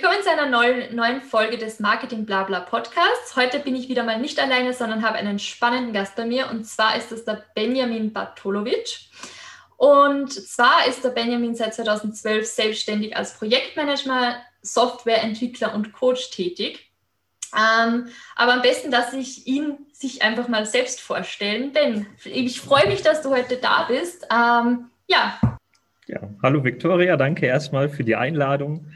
Willkommen zu einer neuen, neuen Folge des Marketing Blabla Podcasts. Heute bin ich wieder mal nicht alleine, sondern habe einen spannenden Gast bei mir und zwar ist es der Benjamin Bartolovic. Und zwar ist der Benjamin seit 2012 selbstständig als Projektmanager, Softwareentwickler und Coach tätig. Ähm, aber am besten, dass ich ihn sich einfach mal selbst vorstellen. Ben, ich freue mich, dass du heute da bist. Ähm, ja. Ja, hallo Viktoria, danke erstmal für die Einladung.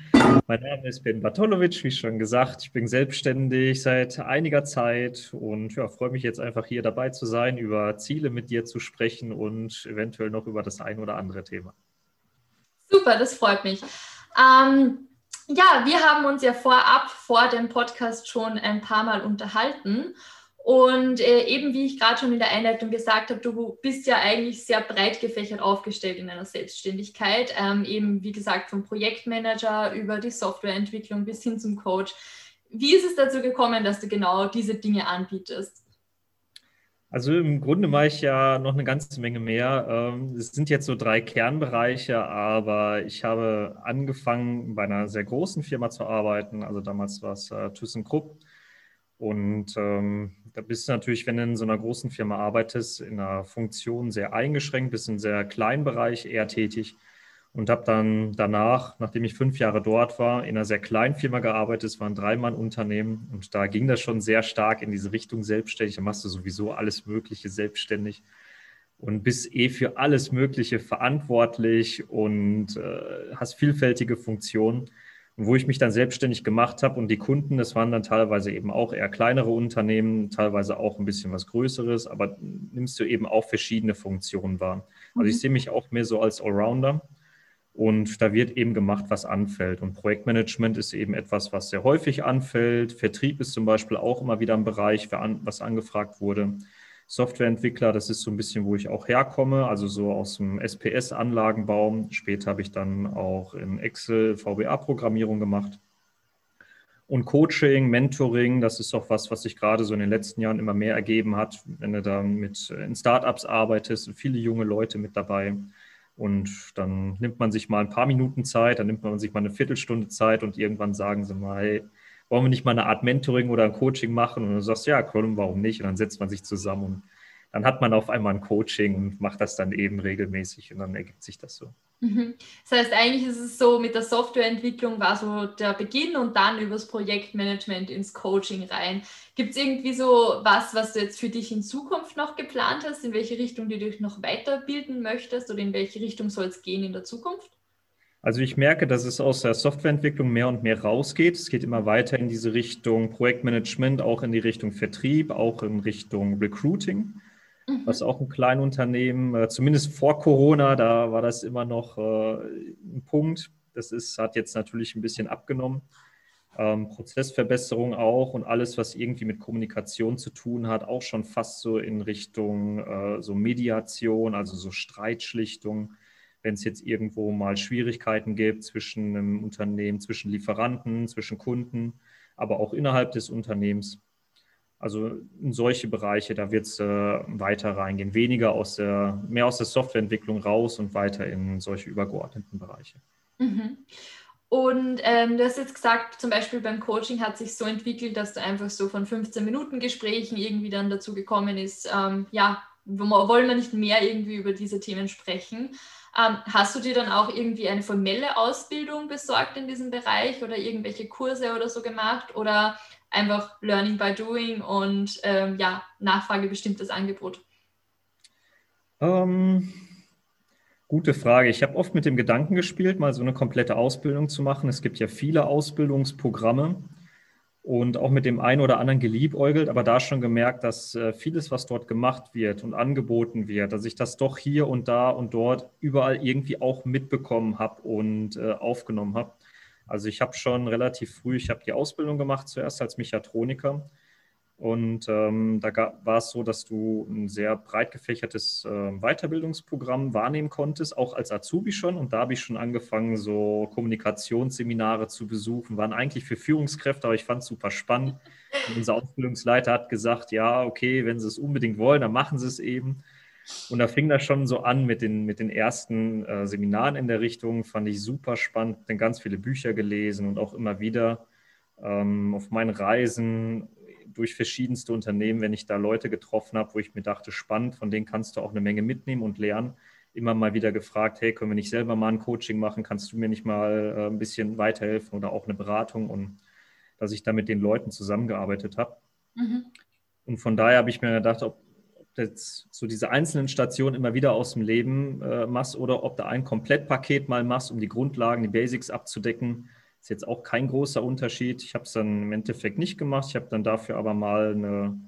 Mein Name ist Ben Bartolovic, wie schon gesagt. Ich bin selbstständig seit einiger Zeit und ja, freue mich jetzt einfach hier dabei zu sein, über Ziele mit dir zu sprechen und eventuell noch über das ein oder andere Thema. Super, das freut mich. Ähm, ja, wir haben uns ja vorab vor dem Podcast schon ein paar Mal unterhalten und äh, eben wie ich gerade schon in der Einleitung gesagt habe, du bist ja eigentlich sehr breit gefächert aufgestellt in deiner Selbstständigkeit. Ähm, eben wie gesagt vom Projektmanager über die Softwareentwicklung bis hin zum Coach. Wie ist es dazu gekommen, dass du genau diese Dinge anbietest? Also im Grunde mache ich ja noch eine ganze Menge mehr. Ähm, es sind jetzt so drei Kernbereiche, aber ich habe angefangen, bei einer sehr großen Firma zu arbeiten. Also damals war es äh, ThyssenKrupp. Und ähm, da bist du natürlich, wenn du in so einer großen Firma arbeitest, in einer Funktion sehr eingeschränkt, bist in einem sehr kleinen Bereich eher tätig und habe dann danach, nachdem ich fünf Jahre dort war, in einer sehr kleinen Firma gearbeitet. Es war ein Dreimann-Unternehmen und da ging das schon sehr stark in diese Richtung selbstständig. Da machst du sowieso alles Mögliche selbstständig und bist eh für alles Mögliche verantwortlich und äh, hast vielfältige Funktionen wo ich mich dann selbstständig gemacht habe und die Kunden, das waren dann teilweise eben auch eher kleinere Unternehmen, teilweise auch ein bisschen was Größeres, aber nimmst du eben auch verschiedene Funktionen wahr. Also ich mhm. sehe mich auch mehr so als Allrounder und da wird eben gemacht, was anfällt. Und Projektmanagement ist eben etwas, was sehr häufig anfällt. Vertrieb ist zum Beispiel auch immer wieder ein Bereich, was angefragt wurde. Softwareentwickler. Das ist so ein bisschen, wo ich auch herkomme, also so aus dem SPS-Anlagenbau. Später habe ich dann auch in Excel VBA-Programmierung gemacht. Und Coaching, Mentoring, das ist auch was, was sich gerade so in den letzten Jahren immer mehr ergeben hat. Wenn du da mit in Startups arbeitest, viele junge Leute mit dabei. Und dann nimmt man sich mal ein paar Minuten Zeit, dann nimmt man sich mal eine Viertelstunde Zeit und irgendwann sagen sie mal, hey, wollen wir nicht mal eine Art Mentoring oder ein Coaching machen? Und du sagst, ja, komm, warum nicht? Und dann setzt man sich zusammen und dann hat man auf einmal ein Coaching und macht das dann eben regelmäßig und dann ergibt sich das so. Mhm. Das heißt, eigentlich ist es so, mit der Softwareentwicklung war so der Beginn und dann übers Projektmanagement ins Coaching rein. Gibt es irgendwie so was, was du jetzt für dich in Zukunft noch geplant hast, in welche Richtung du dich noch weiterbilden möchtest oder in welche Richtung soll es gehen in der Zukunft? Also ich merke, dass es aus der Softwareentwicklung mehr und mehr rausgeht. Es geht immer weiter in diese Richtung Projektmanagement, auch in die Richtung Vertrieb, auch in Richtung Recruiting, mhm. was auch ein Kleinunternehmen, äh, zumindest vor Corona, da war das immer noch äh, ein Punkt. Das ist, hat jetzt natürlich ein bisschen abgenommen. Ähm, Prozessverbesserung auch und alles, was irgendwie mit Kommunikation zu tun hat, auch schon fast so in Richtung äh, so Mediation, also so Streitschlichtung wenn es jetzt irgendwo mal Schwierigkeiten gibt zwischen einem Unternehmen, zwischen Lieferanten, zwischen Kunden, aber auch innerhalb des Unternehmens. Also in solche Bereiche, da wird es äh, weiter reingehen, weniger aus der, mehr aus der Softwareentwicklung raus und weiter in solche übergeordneten Bereiche. Mhm. Und ähm, du hast jetzt gesagt, zum Beispiel beim Coaching hat sich so entwickelt, dass du einfach so von 15 Minuten Gesprächen irgendwie dann dazu gekommen ist, ähm, ja, wollen wir nicht mehr irgendwie über diese Themen sprechen. Ähm, hast du dir dann auch irgendwie eine formelle Ausbildung besorgt in diesem Bereich oder irgendwelche Kurse oder so gemacht oder einfach Learning by Doing und ähm, ja, Nachfrage Angebot? Ähm, gute Frage. Ich habe oft mit dem Gedanken gespielt, mal so eine komplette Ausbildung zu machen. Es gibt ja viele Ausbildungsprogramme und auch mit dem einen oder anderen geliebäugelt, aber da schon gemerkt, dass äh, vieles, was dort gemacht wird und angeboten wird, dass ich das doch hier und da und dort überall irgendwie auch mitbekommen habe und äh, aufgenommen habe. Also ich habe schon relativ früh, ich habe die Ausbildung gemacht zuerst als Mechatroniker Und ähm, da gab, war es so, dass du ein sehr breit gefächertes äh, Weiterbildungsprogramm wahrnehmen konntest, auch als Azubi schon. Und da habe ich schon angefangen, so Kommunikationsseminare zu besuchen, waren eigentlich für Führungskräfte, aber ich fand es super spannend. Und unser Ausbildungsleiter hat gesagt, ja, okay, wenn Sie es unbedingt wollen, dann machen Sie es eben. Und da fing das schon so an mit den, mit den ersten äh, Seminaren in der Richtung, fand ich super spannend, dann ganz viele Bücher gelesen und auch immer wieder ähm, auf meinen Reisen durch verschiedenste Unternehmen, wenn ich da Leute getroffen habe, wo ich mir dachte, spannend, von denen kannst du auch eine Menge mitnehmen und lernen. Immer mal wieder gefragt, hey, können wir nicht selber mal ein Coaching machen? Kannst du mir nicht mal äh, ein bisschen weiterhelfen oder auch eine Beratung? Und dass ich da mit den Leuten zusammengearbeitet habe. Mhm. Und von daher habe ich mir gedacht, ob, ob jetzt so diese einzelnen Stationen immer wieder aus dem Leben äh, machst oder ob du ein Komplettpaket mal machst, um die Grundlagen, die Basics abzudecken ist jetzt auch kein großer Unterschied. Ich habe es dann im Endeffekt nicht gemacht. Ich habe dann dafür aber mal eine,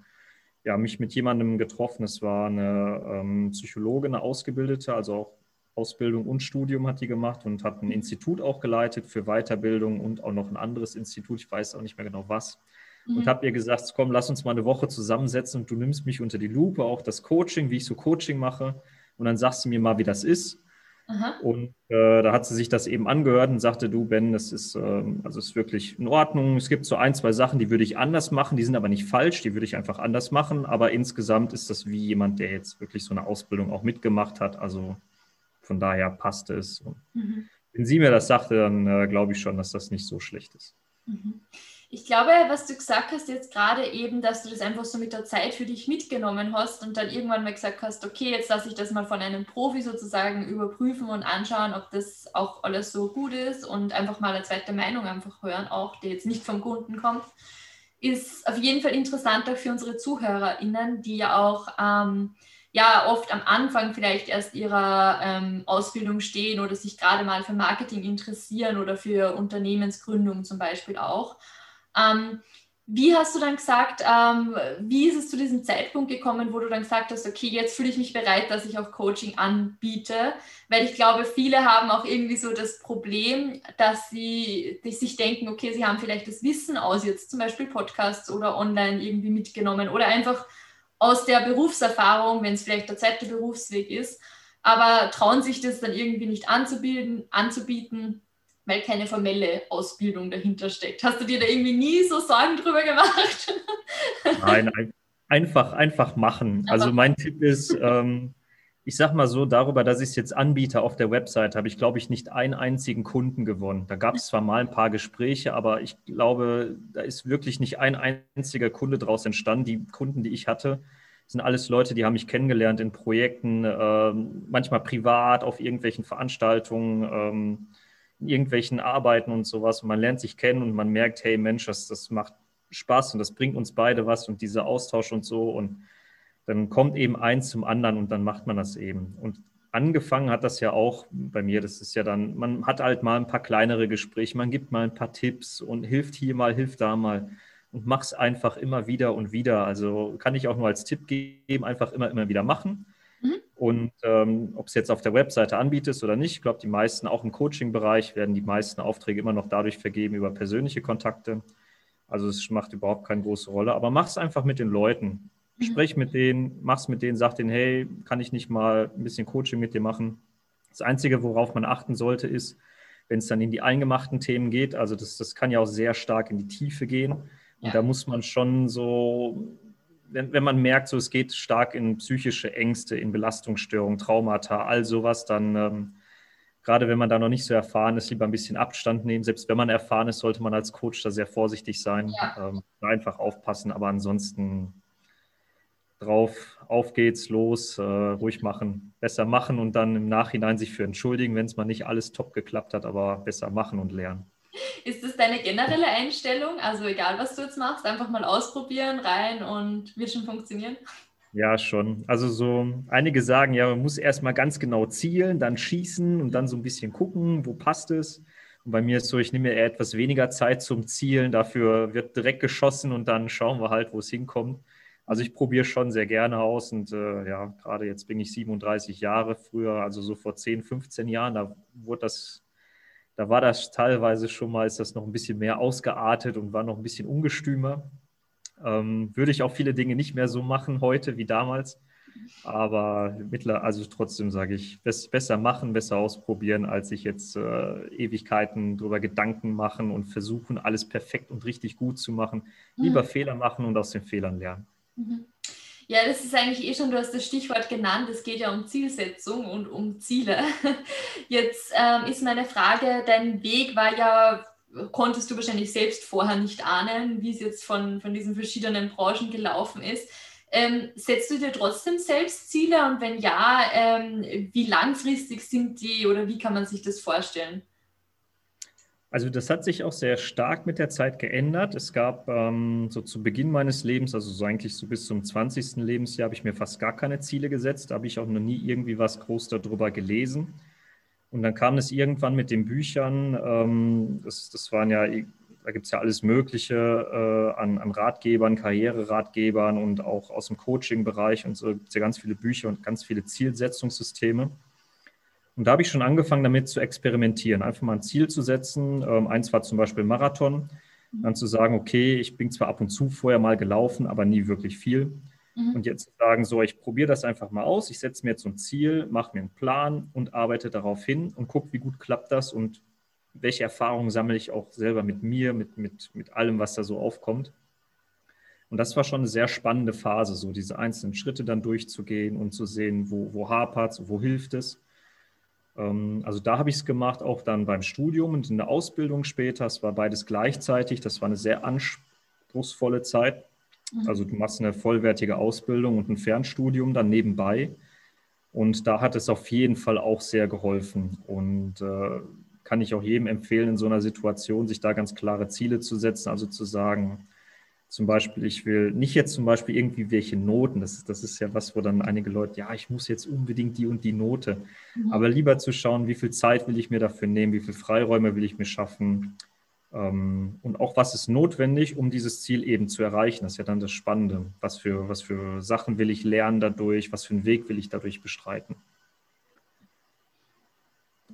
ja, mich mit jemandem getroffen. Es war eine ähm, Psychologin, eine Ausgebildete, also auch Ausbildung und Studium hat die gemacht und hat ein Institut auch geleitet für Weiterbildung und auch noch ein anderes Institut. Ich weiß auch nicht mehr genau was. Mhm. Und habe ihr gesagt, komm, lass uns mal eine Woche zusammensetzen und du nimmst mich unter die Lupe, auch das Coaching, wie ich so Coaching mache. Und dann sagst du mir mal, wie das ist. Aha. Und äh, da hat sie sich das eben angehört und sagte, du Ben, das ist, äh, also ist wirklich in Ordnung. Es gibt so ein, zwei Sachen, die würde ich anders machen, die sind aber nicht falsch, die würde ich einfach anders machen. Aber insgesamt ist das wie jemand, der jetzt wirklich so eine Ausbildung auch mitgemacht hat. Also von daher passte es. Mhm. Wenn sie mir das sagte, dann äh, glaube ich schon, dass das nicht so schlecht ist. Mhm. Ich glaube, was du gesagt hast jetzt gerade eben, dass du das einfach so mit der Zeit für dich mitgenommen hast und dann irgendwann mal gesagt hast, okay, jetzt lasse ich das mal von einem Profi sozusagen überprüfen und anschauen, ob das auch alles so gut ist und einfach mal eine zweite Meinung einfach hören, auch die jetzt nicht vom Kunden kommt, ist auf jeden Fall interessant auch für unsere ZuhörerInnen, die ja auch ähm, ja oft am Anfang vielleicht erst ihrer ähm, Ausbildung stehen oder sich gerade mal für Marketing interessieren oder für Unternehmensgründung zum Beispiel auch. Ähm, wie hast du dann gesagt, ähm, wie ist es zu diesem Zeitpunkt gekommen, wo du dann gesagt hast, okay, jetzt fühle ich mich bereit, dass ich auch Coaching anbiete? Weil ich glaube, viele haben auch irgendwie so das Problem, dass sie sich denken, okay, sie haben vielleicht das Wissen aus jetzt zum Beispiel Podcasts oder online irgendwie mitgenommen oder einfach aus der Berufserfahrung, wenn es vielleicht der zweite Berufsweg ist, aber trauen sich das dann irgendwie nicht anzubieten, anzubieten weil keine formelle Ausbildung dahinter steckt. Hast du dir da irgendwie nie so Sorgen drüber gemacht? Nein, einfach, einfach machen. Also mein Tipp ist, ähm, ich sag mal so, darüber, dass ich es jetzt anbiete auf der Website, habe ich, glaube ich, nicht einen einzigen Kunden gewonnen. Da gab es zwar mal ein paar Gespräche, aber ich glaube, da ist wirklich nicht ein einziger Kunde daraus entstanden. Die Kunden, die ich hatte, sind alles Leute, die haben mich kennengelernt in Projekten, ähm, manchmal privat, auf irgendwelchen Veranstaltungen. Ähm, irgendwelchen Arbeiten und sowas. Und man lernt sich kennen und man merkt, hey Mensch, das, das macht Spaß und das bringt uns beide was und dieser Austausch und so. Und dann kommt eben eins zum anderen und dann macht man das eben. Und angefangen hat das ja auch bei mir. Das ist ja dann, man hat halt mal ein paar kleinere Gespräche, man gibt mal ein paar Tipps und hilft hier mal, hilft da mal und mach es einfach immer wieder und wieder. Also kann ich auch nur als Tipp geben, einfach immer, immer wieder machen. Mhm. Und ähm, ob es jetzt auf der Webseite anbietest oder nicht, ich glaube, die meisten, auch im Coaching-Bereich, werden die meisten Aufträge immer noch dadurch vergeben über persönliche Kontakte. Also es macht überhaupt keine große Rolle. Aber mach es einfach mit den Leuten. Mhm. Sprech mit denen, mach es mit denen, sag denen, hey, kann ich nicht mal ein bisschen Coaching mit dir machen? Das Einzige, worauf man achten sollte, ist, wenn es dann in die eingemachten Themen geht, also das, das kann ja auch sehr stark in die Tiefe gehen. Und ja. da muss man schon so wenn, wenn man merkt, so es geht stark in psychische Ängste, in Belastungsstörungen, Traumata, all sowas, dann ähm, gerade wenn man da noch nicht so erfahren ist, lieber ein bisschen Abstand nehmen. Selbst wenn man erfahren ist, sollte man als Coach da sehr vorsichtig sein, ja. ähm, einfach aufpassen, aber ansonsten drauf, auf geht's, los, äh, ruhig machen, besser machen und dann im Nachhinein sich für entschuldigen, wenn es mal nicht alles top geklappt hat, aber besser machen und lernen. Ist das deine generelle Einstellung? Also egal, was du jetzt machst, einfach mal ausprobieren, rein und wird schon funktionieren? Ja, schon. Also so einige sagen, ja, man muss erstmal ganz genau zielen, dann schießen und dann so ein bisschen gucken, wo passt es. Und bei mir ist so, ich nehme mir eher etwas weniger Zeit zum Zielen, dafür wird direkt geschossen und dann schauen wir halt, wo es hinkommt. Also ich probiere schon sehr gerne aus und äh, ja, gerade jetzt bin ich 37 Jahre, früher, also so vor 10, 15 Jahren, da wurde das da war das teilweise schon mal, ist das noch ein bisschen mehr ausgeartet und war noch ein bisschen ungestümer. Ähm, würde ich auch viele Dinge nicht mehr so machen heute wie damals. Aber mittler, also trotzdem sage ich, besser machen, besser ausprobieren, als sich jetzt äh, Ewigkeiten darüber Gedanken machen und versuchen, alles perfekt und richtig gut zu machen. Lieber mhm. Fehler machen und aus den Fehlern lernen. Mhm. Ja, das ist eigentlich eh schon, du hast das Stichwort genannt, es geht ja um Zielsetzung und um Ziele. Jetzt ähm, ist meine Frage, dein Weg war ja, konntest du wahrscheinlich selbst vorher nicht ahnen, wie es jetzt von, von diesen verschiedenen Branchen gelaufen ist. Ähm, setzt du dir trotzdem selbst Ziele und wenn ja, ähm, wie langfristig sind die oder wie kann man sich das vorstellen? Also das hat sich auch sehr stark mit der Zeit geändert. Es gab ähm, so zu Beginn meines Lebens, also so eigentlich so bis zum 20. Lebensjahr, habe ich mir fast gar keine Ziele gesetzt. Da habe ich auch noch nie irgendwie was groß darüber gelesen. Und dann kam es irgendwann mit den Büchern. Ähm, das, das waren ja da gibt es ja alles Mögliche äh, an, an, Ratgebern, Karriereratgebern und auch aus dem Coaching-Bereich und so gibt es ja ganz viele Bücher und ganz viele Zielsetzungssysteme. Und da habe ich schon angefangen, damit zu experimentieren, einfach mal ein Ziel zu setzen. Ähm, eins war zum Beispiel Marathon, dann zu sagen, okay, ich bin zwar ab und zu vorher mal gelaufen, aber nie wirklich viel. Mhm. Und jetzt sagen, so, ich probiere das einfach mal aus, ich setze mir jetzt so ein Ziel, mache mir einen Plan und arbeite darauf hin und gucke, wie gut klappt das und welche Erfahrungen sammle ich auch selber mit mir, mit, mit, mit allem, was da so aufkommt. Und das war schon eine sehr spannende Phase, so diese einzelnen Schritte dann durchzugehen und zu sehen, wo, wo hapert es, wo hilft es. Ähm, also da habe ich es gemacht, auch dann beim Studium und in der Ausbildung später. Es war beides gleichzeitig. Das war eine sehr anspruchsvolle Zeit. Mhm. Also du machst eine vollwertige Ausbildung und ein Fernstudium dann nebenbei. Und da hat es auf jeden Fall auch sehr geholfen. Und äh, kann ich auch jedem empfehlen, in so einer Situation sich da ganz klare Ziele zu setzen, also zu sagen, zum Beispiel, ich will nicht jetzt zum Beispiel irgendwie welche Noten, das ist, das ist ja was, wo dann einige Leute, ja, ich muss jetzt unbedingt die und die Note, mhm. aber lieber zu schauen, wie viel Zeit will ich mir dafür nehmen, wie viele Freiräume will ich mir schaffen ähm, und auch was ist notwendig, um dieses Ziel eben zu erreichen. Das ist ja dann das Spannende. Was für, was für Sachen will ich lernen dadurch, was für einen Weg will ich dadurch bestreiten.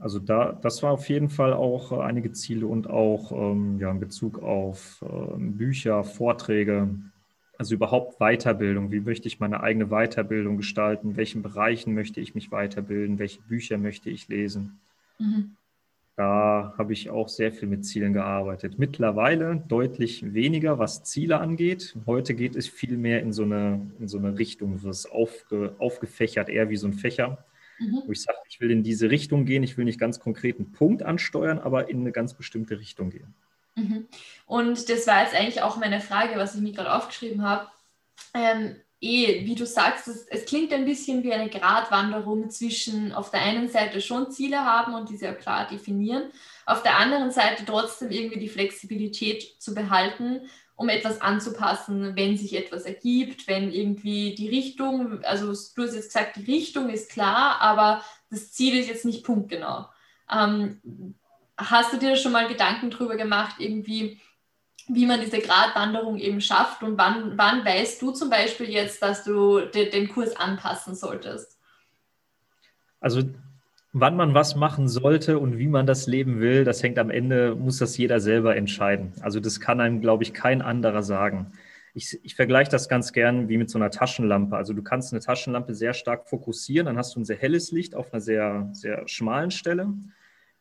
Also da, das war auf jeden Fall auch äh, einige Ziele und auch ähm, ja, in Bezug auf äh, Bücher, Vorträge, also überhaupt Weiterbildung. Wie möchte ich meine eigene Weiterbildung gestalten? In welchen Bereichen möchte ich mich weiterbilden? Welche Bücher möchte ich lesen? Mhm. Da habe ich auch sehr viel mit Zielen gearbeitet. Mittlerweile deutlich weniger, was Ziele angeht. Heute geht es viel mehr in so eine, in so eine Richtung, ist aufge, aufgefächert, eher wie so ein Fächer mhm. wo ich sage, ich will in diese Richtung gehen, ich will nicht ganz konkret einen Punkt ansteuern, aber in eine ganz bestimmte Richtung gehen. Mhm. Und das war jetzt eigentlich auch meine Frage, was ich mir gerade aufgeschrieben habe. Ähm, eh, wie du sagst, es, es, klingt ein bisschen wie eine Gratwanderung zwischen auf der einen Seite schon Ziele haben und diese auch klar definieren, auf der anderen Seite trotzdem irgendwie die Flexibilität zu behalten um etwas anzupassen, wenn sich etwas ergibt, wenn irgendwie die Richtung, also du hast jetzt gesagt, die Richtung ist klar, aber das Ziel ist jetzt nicht punktgenau. Ähm, hast du dir schon mal Gedanken darüber gemacht, irgendwie, wie man diese Gratwanderung eben schafft und wann, wann weißt du zum Beispiel jetzt, dass du de, den Kurs anpassen solltest? Also Wann man was machen sollte und wie man das leben will, das hängt am Ende, muss das jeder selber entscheiden. Also das kann einem, glaube ich, kein anderer sagen. Ich, ich vergleiche das ganz gern wie mit so einer Taschenlampe. Also du kannst eine Taschenlampe sehr stark fokussieren, dann hast du ein sehr helles Licht auf einer sehr, sehr schmalen Stelle.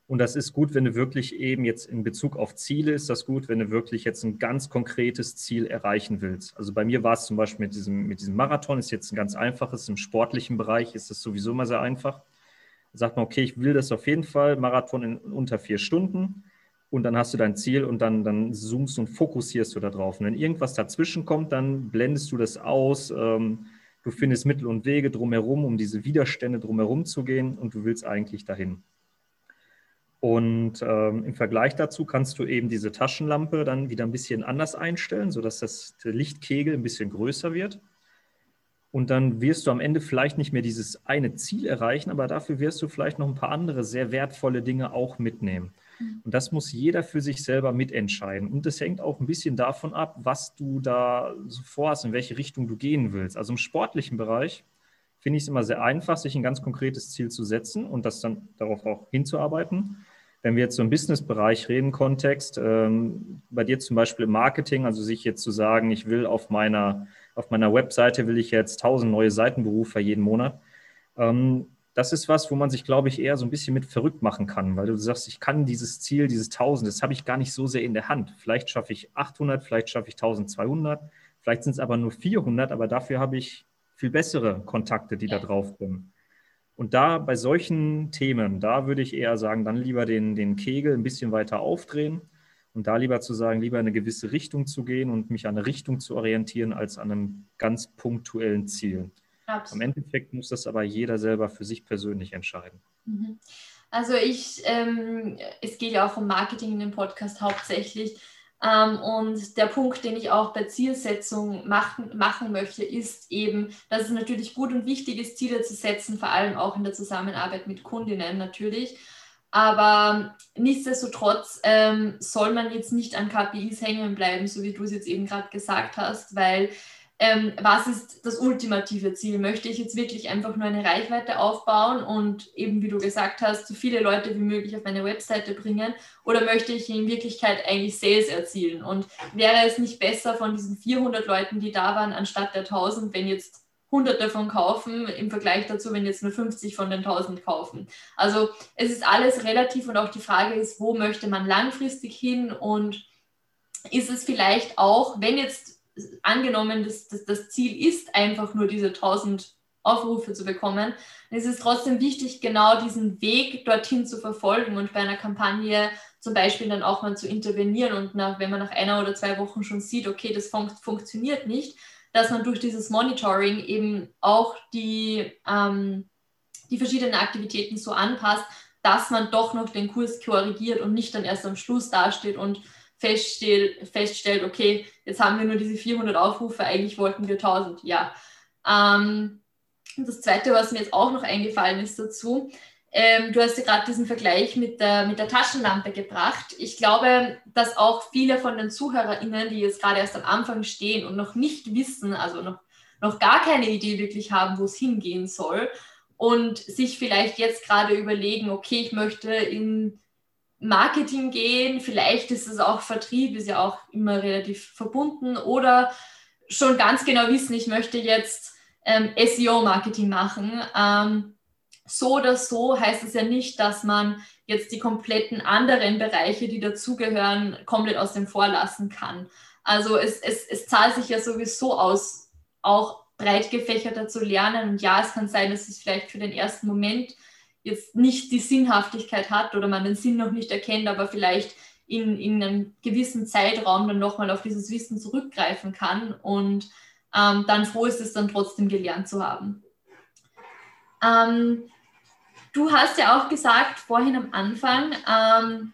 Und das ist gut, wenn du wirklich eben jetzt in Bezug auf Ziele ist das gut, wenn du wirklich jetzt ein ganz konkretes Ziel erreichen willst. Also bei mir war es zum Beispiel mit diesem, mit diesem Marathon, ist jetzt ein ganz einfaches, im sportlichen Bereich ist das sowieso immer sehr einfach sagt man, okay, ich will das auf jeden Fall, Marathon in unter vier Stunden. Und dann hast du dein Ziel und dann, dann zoomst und fokussierst du da drauf. Und wenn irgendwas dazwischen kommt, dann blendest du das aus. Ähm, du findest Mittel und Wege drumherum, um diese Widerstände drumherum zu gehen und du willst eigentlich dahin. Und ähm, im Vergleich dazu kannst du eben diese Taschenlampe dann wieder ein bisschen anders einstellen, sodass das Lichtkegel ein bisschen größer wird. Und dann wirst du am Ende vielleicht nicht mehr dieses eine Ziel erreichen, aber dafür wirst du vielleicht noch ein paar andere sehr wertvolle Dinge auch mitnehmen. Mhm. Und das muss jeder für sich selber mitentscheiden. Und das hängt auch ein bisschen davon ab, was du da so vorhast, in welche Richtung du gehen willst. Also im sportlichen Bereich finde ich es immer sehr einfach, sich ein ganz konkretes Ziel zu setzen und das dann darauf auch hinzuarbeiten. wenn wir jetzt so im Business-Bereich reden, Kontext, ähm, bei dir zum Beispiel im Marketing, also sich jetzt zu sagen, ich will auf meiner, auf meiner Webseite will ich jetzt tausend neue Seitenberufe jeden Monat. Ähm, das ist was, wo man sich, glaube ich, eher so ein bisschen mit verrückt machen kann, weil du sagst, ich kann dieses Ziel, dieses 1000, das habe ich gar nicht so sehr in der Hand. Vielleicht schaffe ich 800, vielleicht schaffe ich 1200, vielleicht sind es aber nur 400, aber dafür habe ich viel bessere Kontakte, die da drauf kommen. Und da bei solchen Themen, da würde ich eher sagen, dann lieber den, den Kegel ein bisschen weiter aufdrehen und da lieber zu sagen, lieber in eine gewisse Richtung zu gehen und mich an eine Richtung zu orientieren, als an einem ganz punktuellen Ziel. Absolut. Im Endeffekt muss das aber jeder selber für sich persönlich entscheiden. Mhm. Also ich, ähm, es geht ja auch um Marketing in dem Podcast hauptsächlich. Ähm, und der Punkt, den ich auch bei Zielsetzung machen, machen möchte, ist eben, dass es natürlich gut und wichtig ist, Ziele zu setzen, vor allem auch in der Zusammenarbeit mit Kundinnen natürlich. Aber nichtsdestotrotz ähm, soll man jetzt nicht an KPIs hängen bleiben, so wie du es jetzt eben gerade gesagt hast, weil ähm, was ist das ultimative Ziel? Möchte ich jetzt wirklich einfach nur eine Reichweite aufbauen und eben, wie du gesagt hast, so viele Leute wie möglich auf meine Webseite bringen? Oder möchte ich in Wirklichkeit eigentlich Sales erzielen? Und wäre es nicht besser von diesen 400 Leuten, die da waren, anstatt der 1000, wenn jetzt 100 davon kaufen, im Vergleich dazu, wenn jetzt nur 50 von den 1000 kaufen? Also es ist alles relativ und auch die Frage ist, wo möchte man langfristig hin und ist es vielleicht auch, wenn jetzt angenommen, dass, dass das Ziel ist, einfach nur diese 1000 Aufrufe zu bekommen, dann ist es trotzdem wichtig, genau diesen Weg dorthin zu verfolgen und bei einer Kampagne zum Beispiel dann auch mal zu intervenieren und nach, wenn man nach einer oder zwei Wochen schon sieht, okay, das fun funktioniert nicht, dass man durch dieses Monitoring eben auch die, ähm, die verschiedenen Aktivitäten so anpasst, dass man doch noch den Kurs korrigiert und nicht dann erst am Schluss dasteht und feststellt, feststellt, okay, jetzt haben wir nur diese 400 Aufrufe, eigentlich wollten wir 1000. Ja. Ähm, das Zweite, was mir jetzt auch noch eingefallen ist dazu, ähm, du hast ja gerade diesen Vergleich mit der, mit der Taschenlampe gebracht. Ich glaube, dass auch viele von den ZuhörerInnen, die jetzt gerade erst am Anfang stehen und noch nicht wissen, also noch, noch gar keine Idee wirklich haben, wo es hingehen soll und sich vielleicht jetzt gerade überlegen, okay, ich möchte in Marketing gehen, vielleicht ist es auch Vertrieb, ist ja auch immer relativ verbunden oder schon ganz genau wissen, ich möchte jetzt ähm, SEO-Marketing machen. Ähm, so oder so heißt es ja nicht, dass man jetzt die kompletten anderen Bereiche, die dazugehören, komplett aus dem Vorlassen kann. Also es, es, es zahlt sich ja sowieso aus, auch breit gefächerter zu lernen. Und ja, es kann sein, dass es vielleicht für den ersten Moment jetzt nicht die Sinnhaftigkeit hat oder man den Sinn noch nicht erkennt, aber vielleicht in, in einem gewissen Zeitraum dann nochmal auf dieses Wissen zurückgreifen kann und ähm, dann froh ist es dann trotzdem gelernt zu haben. Ähm, du hast ja auch gesagt vorhin am Anfang, ähm,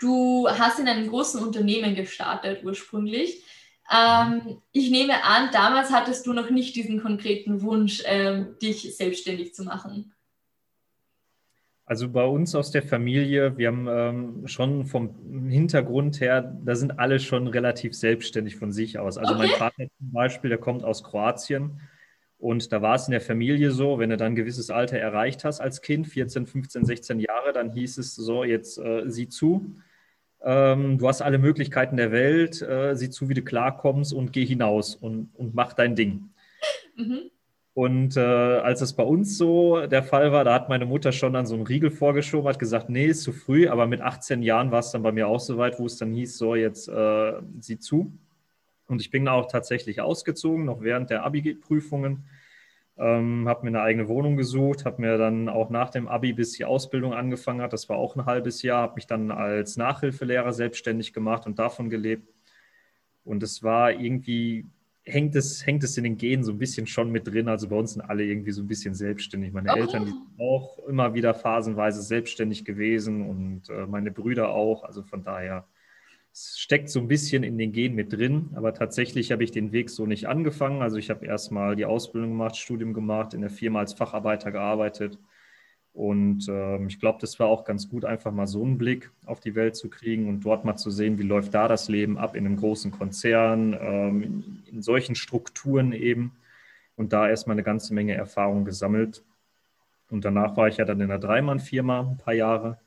du hast in einem großen Unternehmen gestartet ursprünglich. Ähm, ich nehme an, damals hattest du noch nicht diesen konkreten Wunsch, ähm, dich selbstständig zu machen. Also bei uns aus der Familie, wir haben ähm, schon vom Hintergrund her, da sind alle schon relativ selbstständig von sich aus. Also okay. mein Vater zum Beispiel, der kommt aus Kroatien und da war es in der Familie so, wenn du dann ein gewisses Alter erreicht hast als Kind, 14, 15, 16 Jahre, dann hieß es so, jetzt äh, sieh zu, ähm, du hast alle Möglichkeiten der Welt, äh, sieh zu, wie du klarkommst und geh hinaus und, und mach dein Ding. Mhm. Und äh, als es bei uns so der Fall war, da hat meine Mutter schon an so einen Riegel vorgeschoben, hat gesagt, nee, ist zu früh, aber mit 18 Jahren war es dann bei mir auch so weit, wo es dann hieß, so jetzt äh, sieh zu. Und ich bin auch tatsächlich ausgezogen, noch während der Abi-Prüfungen, ähm, habe mir eine eigene Wohnung gesucht, habe mir dann auch nach dem Abi, bis die Ausbildung angefangen hat, das war auch ein halbes Jahr, habe mich dann als Nachhilfelehrer selbstständig gemacht und davon gelebt. Und es war irgendwie hängt es, hängt es in den Genen so ein bisschen schon mit drin. Also bei uns sind alle irgendwie so ein bisschen selbstständig. Meine oh. Eltern, sind auch immer wieder phasenweise selbstständig gewesen und äh, meine Brüder auch. Also von daher, es steckt so ein bisschen in den Genen mit drin. Aber tatsächlich habe ich den Weg so nicht angefangen. Also ich habe erstmal die Ausbildung gemacht, Studium gemacht, in der Firma als Facharbeiter gearbeitet und ähm, ich glaube, das war auch ganz gut, einfach mal so einen Blick auf die Welt zu kriegen und dort mal zu sehen, wie läuft da das Leben ab in einem großen Konzern, ähm, in, in, solchen Strukturen eben. Und da erstmal eine ganze Menge Erfahrung gesammelt. Und danach war ich ja dann in einer Dreimann-Firma ein paar Jahre.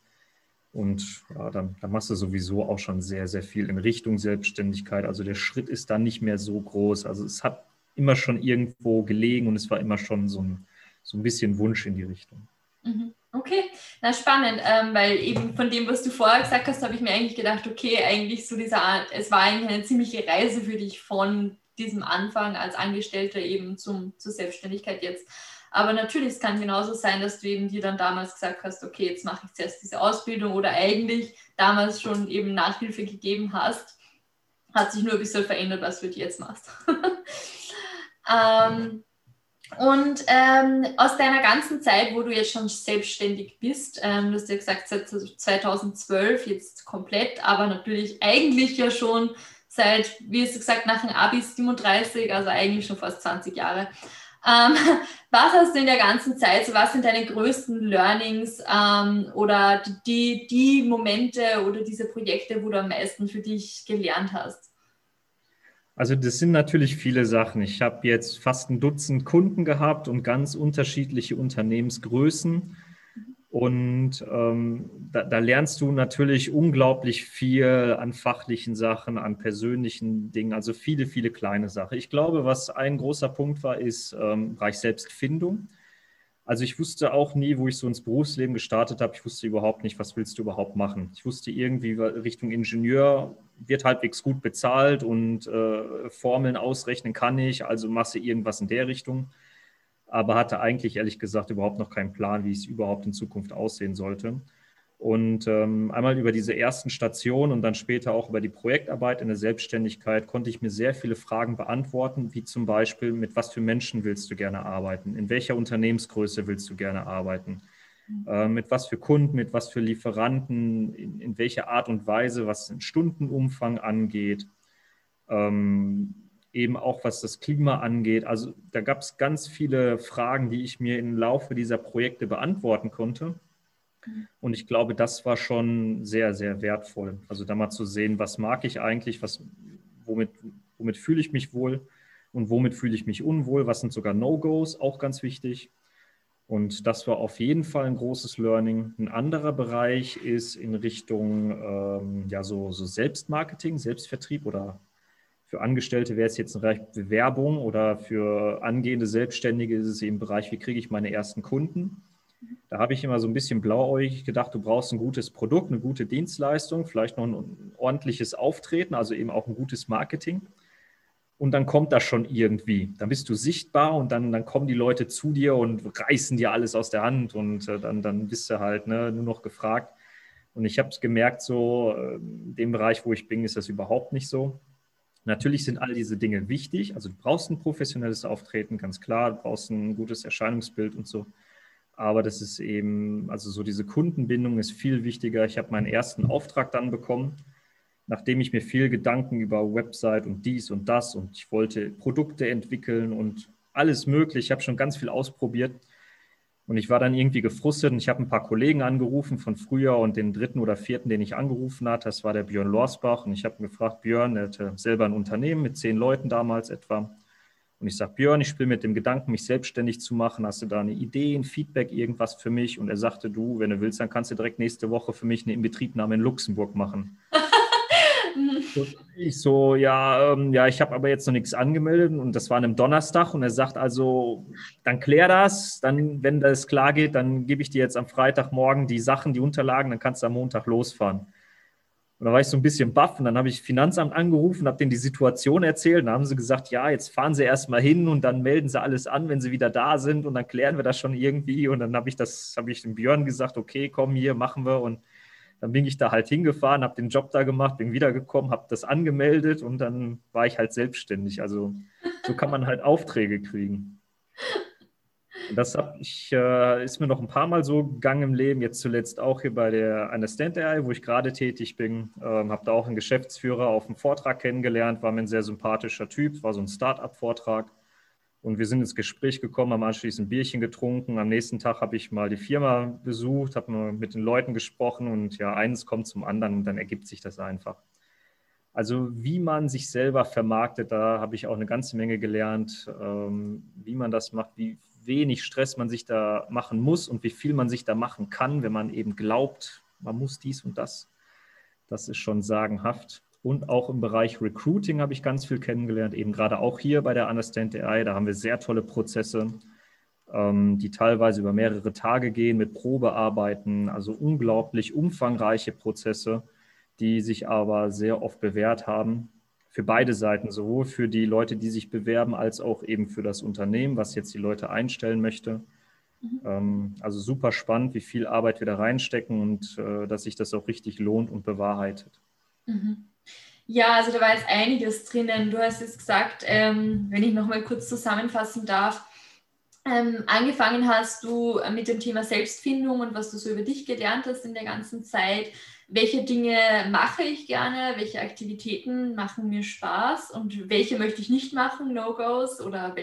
Und ja, dann, dann, machst du sowieso auch schon sehr, sehr viel in Richtung Selbstständigkeit. Also der Schritt ist dann nicht mehr so groß. Also es hat immer schon irgendwo gelegen und es war immer schon so ein, so ein bisschen Wunsch in die Richtung. Mhm. Okay, na spannend, ähm, weil eben von dem, was du vorher gesagt hast, habe ich mir eigentlich gedacht, okay, eigentlich so dieser, Art, es war eigentlich eine ziemliche Reise für dich von diesem Anfang als Angestellter eben zum, zur Selbstständigkeit jetzt. Aber natürlich, es kann genauso sein, dass du eben dir dann damals gesagt hast, okay, jetzt mache ich zuerst diese Ausbildung oder eigentlich damals schon eben Nachhilfe gegeben hast. Hat sich nur ein bisschen verändert, was du jetzt machst. ähm, und ähm, aus deiner ganzen Zeit, wo du jetzt schon selbstständig bist, ähm, du hast ja gesagt, seit 2012 jetzt komplett, aber natürlich eigentlich ja schon seit, wie hast du gesagt, nach dem Abi 37, also eigentlich schon fast 20 Jahre. Ähm, was hast du in der ganzen Zeit, so was sind deine größten Learnings ähm, oder die, die Momente oder diese Projekte, wo du am meisten für dich gelernt hast? Also das sind natürlich viele Sachen. Ich habe jetzt fast ein Dutzend Kunden gehabt und ganz unterschiedliche Unternehmensgrößen. Und ähm, da, da, lernst du natürlich unglaublich viel an fachlichen Sachen, an persönlichen Dingen, also viele, viele kleine Sachen. Ich glaube, was ein großer Punkt war, ist ähm, Bereich Selbstfindung. Also ich wusste auch nie, wo ich so ins Berufsleben gestartet habe, ich wusste überhaupt nicht, was willst du überhaupt machen. Ich wusste irgendwie Richtung Ingenieur wird halbwegs gut bezahlt und äh, Formeln ausrechnen kann ich, also mache irgendwas in der Richtung aber hatte eigentlich ehrlich gesagt überhaupt noch keinen Plan, wie es überhaupt in Zukunft aussehen sollte. Und ähm, einmal über diese ersten Stationen und dann später auch über die Projektarbeit in der Selbstständigkeit konnte ich mir sehr viele Fragen beantworten, wie zum Beispiel, mit was für Menschen willst du gerne arbeiten? In welcher Unternehmensgröße willst du gerne arbeiten? Mhm. Äh, mit was für Kunden, mit was für Lieferanten, in, in welcher Art und Weise, was den Stundenumfang angeht. Ähm, eben auch was das Klima angeht. Also da gab es ganz viele Fragen, die ich mir im Laufe dieser Projekte beantworten konnte. Und ich glaube, das war schon sehr, sehr wertvoll. Also da mal zu sehen, was mag ich eigentlich, was, womit, womit fühle ich mich wohl und womit fühle ich mich unwohl, was sind sogar No-Gos, auch ganz wichtig. Und das war auf jeden Fall ein großes Learning. Ein anderer Bereich ist in Richtung ähm, ja, so, so Selbstmarketing, Selbstvertrieb oder für Angestellte wäre es jetzt ein Bereich Bewerbung oder für angehende Selbstständige ist es im Bereich, wie kriege ich meine ersten Kunden. Da habe ich immer so ein bisschen blauäugig gedacht, du brauchst ein gutes Produkt, eine gute Dienstleistung, vielleicht noch ein ordentliches Auftreten, also eben auch ein gutes Marketing. Und dann kommt das schon irgendwie. Dann bist du sichtbar und dann, dann kommen die Leute zu dir und reißen dir alles aus der Hand und äh, dann, dann bist du halt ne, nur noch gefragt. Und ich habe es gemerkt, so äh, in dem Bereich, wo ich bin, ist das überhaupt nicht so. Natürlich sind all diese Dinge wichtig. Also du brauchst ein professionelles Auftreten, ganz klar. Du brauchst ein gutes Erscheinungsbild und so. Aber das ist eben, also so diese Kundenbindung ist viel wichtiger. Ich habe meinen ersten Auftrag dann bekommen, nachdem ich mir viel Gedanken über Website und dies und das und ich wollte Produkte entwickeln und alles möglich. Ich habe schon ganz viel ausprobiert. Und ich war dann irgendwie gefrustet und ich habe ein paar Kollegen angerufen von früher und den dritten oder vierten, den ich angerufen hatte, das war der Björn Lorsbach. Und ich habe gefragt, Björn, er hatte selber ein Unternehmen mit zehn Leuten damals etwa. Und ich sage, Björn, ich spiele mit dem Gedanken, mich selbstständig zu machen. Hast du da eine Idee, ein Feedback, irgendwas für mich? Und er sagte, du, wenn du willst, dann kannst du direkt nächste Woche für mich eine Inbetriebnahme in Luxemburg machen. Ich so, ja, ähm, ja, ich habe aber jetzt noch nichts angemeldet und das war an einem Donnerstag und er sagt also, dann klär das, dann, wenn das klar geht, dann gebe ich dir jetzt am Freitagmorgen die Sachen, die Unterlagen, dann kannst du am Montag losfahren. Und da war ich so ein bisschen baff und dann habe ich Finanzamt angerufen, habe denen die Situation erzählt und dann haben sie gesagt, ja, jetzt fahren sie erstmal hin und dann melden sie alles an, wenn sie wieder da sind und dann klären wir das schon irgendwie und dann habe ich das, habe ich dem Björn gesagt, okay, komm hier, machen wir und dann bin ich da halt hingefahren, habe den Job da gemacht, bin wiedergekommen, habe das angemeldet und dann war ich halt selbstständig. Also so kann man halt Aufträge kriegen. Und das ich, äh, ist mir noch ein paar Mal so gegangen im Leben, jetzt zuletzt auch hier bei der Understand AI, wo ich gerade tätig bin. Ähm, habe da auch einen Geschäftsführer auf dem Vortrag kennengelernt, war mir ein sehr sympathischer Typ, war so ein Start-up-Vortrag. Und wir sind ins Gespräch gekommen, haben anschließend ein Bierchen getrunken. Am nächsten Tag habe ich mal die Firma besucht, habe mal mit den Leuten gesprochen und ja, eines kommt zum anderen und dann ergibt sich das einfach. Also wie man sich selber vermarktet, da habe ich auch eine ganze Menge gelernt, ähm, wie man das macht, wie wenig Stress man sich da machen muss und wie viel man sich da machen kann, wenn man eben glaubt, man muss dies und das. Das ist schon sagenhaft. Und auch im Bereich Recruiting habe ich ganz viel kennengelernt, eben gerade auch hier bei der Understand AI. Da haben wir sehr tolle Prozesse, ähm, die teilweise über mehrere Tage gehen mit Probearbeiten, also unglaublich umfangreiche Prozesse, die sich aber sehr oft bewährt haben für beide Seiten, sowohl für die Leute, die sich bewerben, als auch eben für das Unternehmen, was jetzt die Leute einstellen möchte. Mhm. Ähm, also super spannend, wie viel Arbeit wir da reinstecken und äh, dass sich das auch richtig lohnt und bewahrheitet. Mhm. Ja, also da war jetzt einiges drinnen. Du hast jetzt gesagt, ähm, wenn ich nochmal kurz zusammenfassen darf, ähm, angefangen hast du mit dem Thema Selbstfindung und was du so über dich gelernt hast in der ganzen Zeit. Welche Dinge mache ich gerne? Welche Aktivitäten machen mir Spaß? Und welche möchte ich nicht machen? No-Gos oder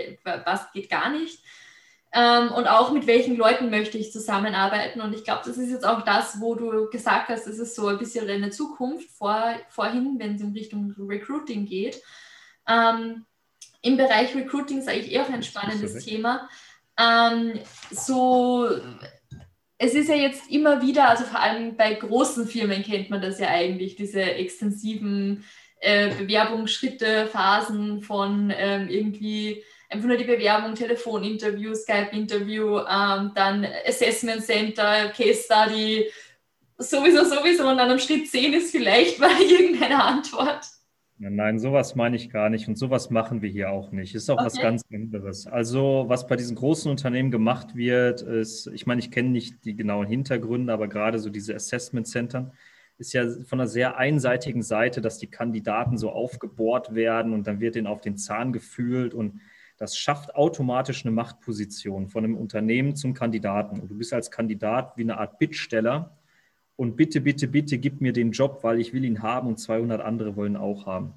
was geht gar nicht? Ähm, und auch mit welchen Leuten möchte ich zusammenarbeiten. Und ich glaube, das ist jetzt auch das, wo du gesagt hast, das ist so ein bisschen deine Zukunft vor, vorhin, wenn es in Richtung Recruiting geht. Ähm, Im Bereich Recruiting sage ich eh auch ein spannendes Thema. Ähm, so, es ist ja jetzt immer wieder, also vor allem bei großen Firmen kennt man das ja eigentlich, diese extensiven äh, Bewerbungsschritte, Phasen von ähm, irgendwie einfach nur die Bewerbung, Telefoninterview, Skype-Interview, ähm, dann Assessment Center, Case Study, sowieso, sowieso. Und dann am Schritt 10 ist vielleicht mal irgendeine Antwort. Nein, sowas meine ich gar nicht und sowas machen wir hier auch nicht. Ist auch okay. was ganz anderes. Also, was bei diesen großen Unternehmen gemacht wird, ist, ich meine, ich kenne nicht die genauen Hintergründe, aber gerade so diese Assessment Center ist ja von einer sehr einseitigen Seite, dass die Kandidaten so aufgebohrt werden und dann wird ihnen auf den Zahn gefühlt und das schafft automatisch eine Machtposition von einem Unternehmen zum Kandidaten. Und du bist als Kandidat wie eine Art Bittsteller und bitte, bitte, bitte gib mir den Job, weil ich will ihn haben und 200 andere wollen auch haben.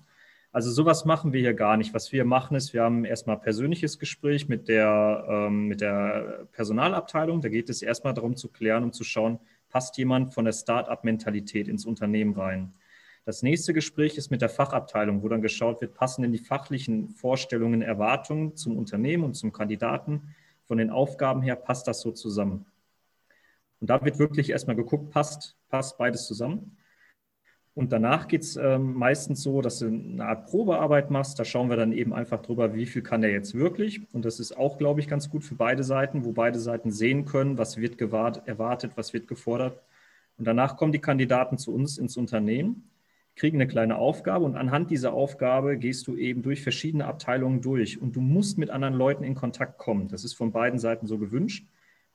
Also sowas machen wir hier gar nicht. Was wir machen ist, wir haben erstmal ein persönliches Gespräch mit der, ähm, mit der Personalabteilung. Da geht es erstmal darum zu klären und zu schauen, passt jemand von der Start-up-Mentalität ins Unternehmen rein. Das nächste Gespräch ist mit der Fachabteilung, wo dann geschaut wird, passen denn die fachlichen Vorstellungen, Erwartungen zum Unternehmen und zum Kandidaten von den Aufgaben her, passt das so zusammen? Und da wird wirklich erstmal geguckt, passt, passt beides zusammen. Und danach geht es ähm, meistens so, dass du eine Art Probearbeit machst. Da schauen wir dann eben einfach drüber, wie viel kann der jetzt wirklich. Und das ist auch, glaube ich, ganz gut für beide Seiten, wo beide Seiten sehen können, was wird gewahrt, erwartet, was wird gefordert. Und danach kommen die Kandidaten zu uns ins Unternehmen kriegen eine kleine Aufgabe und anhand dieser Aufgabe gehst du eben durch verschiedene Abteilungen durch und du musst mit anderen Leuten in Kontakt kommen. Das ist von beiden Seiten so gewünscht.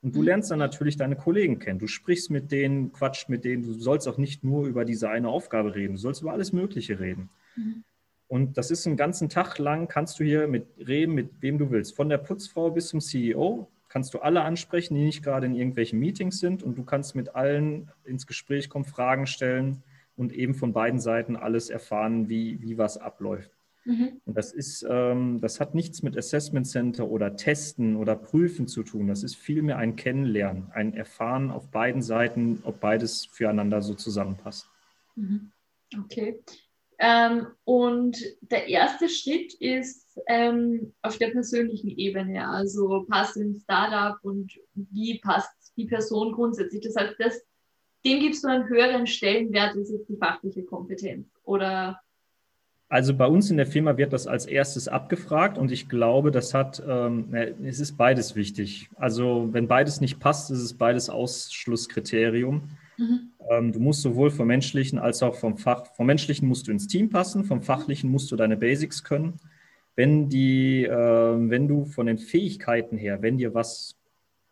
Und du mhm. lernst dann natürlich deine Kollegen kennen. Du sprichst mit denen, quatscht mit denen. Du sollst auch nicht nur über diese eine Aufgabe reden. Du sollst über alles Mögliche reden. Mhm. Und das ist einen ganzen Tag lang, kannst du hier mit reden, mit wem du willst. Von der Putzfrau bis zum CEO kannst du alle ansprechen, die nicht gerade in irgendwelchen Meetings sind. Und du kannst mit allen ins Gespräch kommen, Fragen stellen und eben von beiden Seiten alles erfahren, wie, wie was abläuft. Mhm. Und das ist, ähm, das hat nichts mit Assessment Center oder Testen oder Prüfen zu tun. Das ist vielmehr ein Kennenlernen, ein Erfahren auf beiden Seiten, ob beides füreinander so zusammenpasst. Mhm. Okay. Ähm, und der erste Schritt ist ähm, auf der persönlichen Ebene, also passt ein Startup und wie passt die Person grundsätzlich. Das heißt, das dem gibst du einen höheren Stellenwert als jetzt die fachliche Kompetenz? Oder? Also bei uns in der Firma wird das als erstes abgefragt und ich glaube, das hat, ähm, es ist beides wichtig. Also wenn beides nicht passt, ist es beides Ausschlusskriterium. Mhm. Ähm, du musst sowohl vom menschlichen als auch vom Fach, vom menschlichen musst du ins Team passen, vom fachlichen musst du deine Basics können. Wenn die, äh, wenn du von den Fähigkeiten her, wenn dir was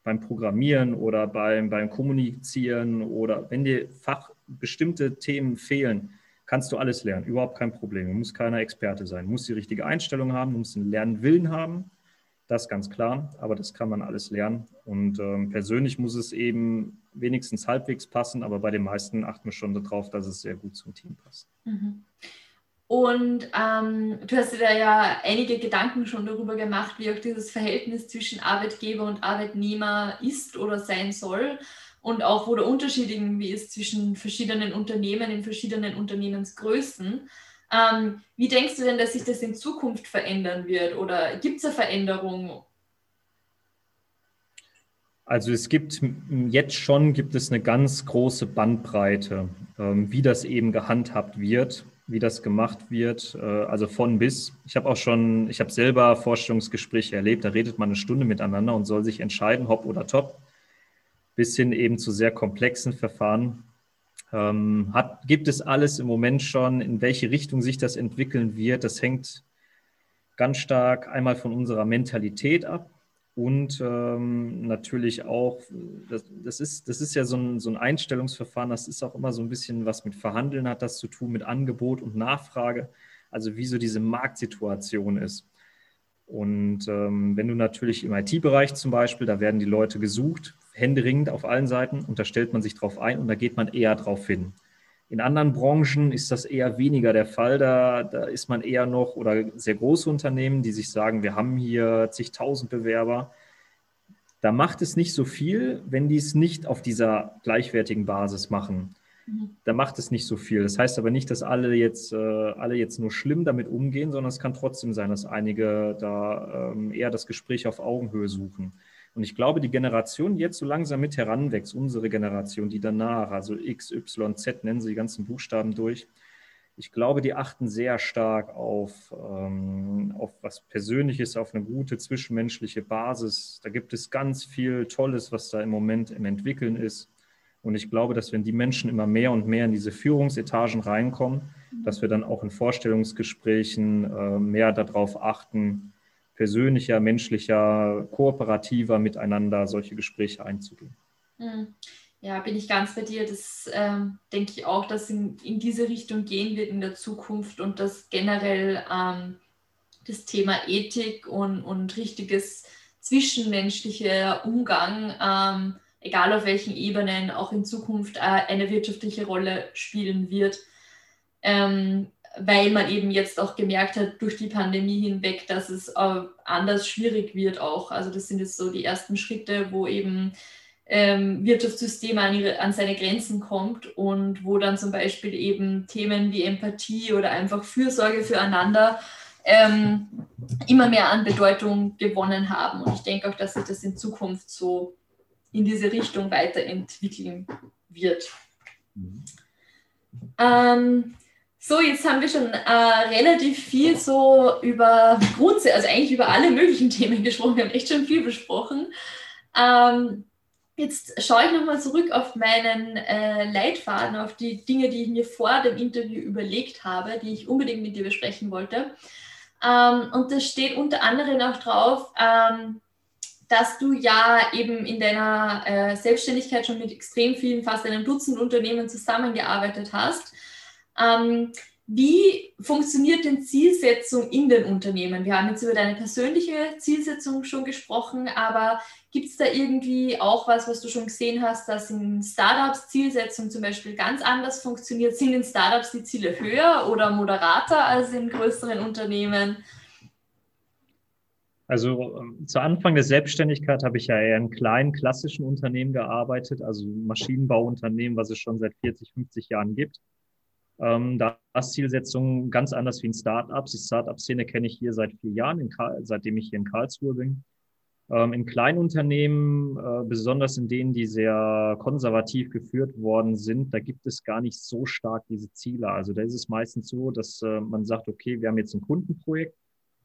beim Programmieren oder beim, beim Kommunizieren oder wenn dir Fach bestimmte Themen fehlen, kannst du alles lernen. Überhaupt kein Problem. Du musst keiner Experte sein. Du musst die richtige Einstellung haben, du musst einen Lernwillen haben. Das ganz klar, aber das kann man alles lernen. Und ähm, persönlich muss es eben wenigstens halbwegs passen, aber bei den meisten achten wir schon darauf, dass es sehr gut zum Team passt. Mhm. Und ähm, du hast dir da ja einige Gedanken schon darüber gemacht, wie auch dieses Verhältnis zwischen Arbeitgeber und Arbeitnehmer ist oder sein soll und auch wo der Unterschied irgendwie ist zwischen verschiedenen Unternehmen in verschiedenen Unternehmensgrößen. Ähm, wie denkst du denn, dass sich das in Zukunft verändern wird oder gibt es eine Veränderung Also es gibt jetzt schon gibt es eine ganz große Bandbreite, ähm, wie das eben gehandhabt wird, wie das gemacht wird, äh, also von bis. Ich habe auch schon, ich habe selber Vorstellungsgespräche erlebt, da redet man eine Stunde miteinander und soll sich entscheiden, hopp oder top, bis hin eben zu sehr komplexen Verfahren. Ähm, hat, gibt es alles im Moment schon, in welche Richtung sich das entwickeln wird? Das hängt ganz stark einmal von unserer Mentalität ab und ähm, natürlich auch, das, das, ist, das ist ja so ein, so ein Einstellungsverfahren, das ist auch immer so ein bisschen was mit Verhandeln hat das zu tun, mit Angebot und Nachfrage, also wie so diese Marktsituation ist. Und ähm, wenn du natürlich im IT-Bereich zum Beispiel, da werden die Leute gesucht, händeringend auf allen Seiten, und da stellt man sich drauf ein und da geht man eher drauf hin. In anderen Branchen ist das eher weniger der Fall. Da, da ist man eher noch oder sehr große Unternehmen, die sich sagen, wir haben hier zigtausend Bewerber. Da macht es nicht so viel, wenn die es nicht auf dieser gleichwertigen Basis machen. Mhm. Da macht es nicht so viel. Das heißt aber nicht, dass alle jetzt, äh, alle jetzt nur schlimm damit umgehen, sondern es kann trotzdem sein, dass einige da ähm, eher das Gespräch auf Augenhöhe suchen. Und ich glaube, die Generation, die jetzt so langsam mit heranwächst, unsere Generation, die danach, also X, Y, Z, nennen sie die ganzen Buchstaben durch, ich glaube, die achten sehr stark auf, ähm, auf was Persönliches, auf eine gute zwischenmenschliche Basis. Da gibt es ganz viel Tolles, was da im Moment im Entwickeln ist. Und ich glaube, dass wenn die Menschen immer mehr und mehr in diese Führungsetagen reinkommen, dass wir dann auch in Vorstellungsgesprächen äh, mehr darauf achten, persönlicher, menschlicher, kooperativer miteinander solche Gespräche einzugehen. Hm. Ja, bin ich ganz bei dir. Das ähm, denke ich auch, dass in, in diese Richtung gehen wird in der Zukunft und dass generell ähm, das Thema Ethik und, und richtiges zwischenmenschlicher Umgang, ähm, egal auf welchen Ebenen, auch in Zukunft äh, eine wirtschaftliche Rolle spielen wird. Ähm, weil man eben jetzt auch gemerkt hat durch die Pandemie hinweg, dass es äh, anders schwierig wird auch. Also das sind jetzt so die ersten Schritte, wo eben ähm, Wirtschaftssystem an, ihre, an seine Grenzen kommt und wo dann zum Beispiel eben Themen wie Empathie oder einfach Fürsorge füreinander ähm, immer mehr an Bedeutung gewonnen haben. Und ich denke auch, dass sich das in Zukunft so in diese Richtung weiterentwickeln wird. Mhm. Ähm, so, jetzt haben wir schon äh, relativ viel so über Grundsätze, also eigentlich über alle möglichen Themen gesprochen. Wir haben echt schon viel besprochen. Ähm, jetzt schaue ich nochmal zurück auf meinen äh, Leitfaden, auf die Dinge, die ich mir vor dem Interview überlegt habe, die ich unbedingt mit dir besprechen wollte. Ähm, und da steht unter anderem auch drauf, ähm, dass du ja eben in deiner äh, Selbstständigkeit schon mit extrem vielen, fast einem Dutzend Unternehmen zusammengearbeitet hast. Ähm, wie funktioniert denn Zielsetzung in den Unternehmen? Wir haben jetzt über deine persönliche Zielsetzung schon gesprochen, aber gibt es da irgendwie auch was, was du schon gesehen hast, dass in Startups Zielsetzung zum Beispiel ganz anders funktioniert? Sind in Startups die Ziele höher oder moderater als in größeren Unternehmen? Also ähm, zu Anfang der Selbstständigkeit habe ich ja eher in kleinen klassischen Unternehmen gearbeitet, also Maschinenbauunternehmen, was es schon seit 40, 50 Jahren gibt. Ähm, da ist Zielsetzung ganz anders wie in Startups. Die Startup-Szene kenne ich hier seit vier Jahren, seitdem ich hier in Karlsruhe bin. Ähm, in Kleinunternehmen, äh, besonders in denen, die sehr konservativ geführt worden sind, da gibt es gar nicht so stark diese Ziele. Also da ist es meistens so, dass äh, man sagt, okay, wir haben jetzt ein Kundenprojekt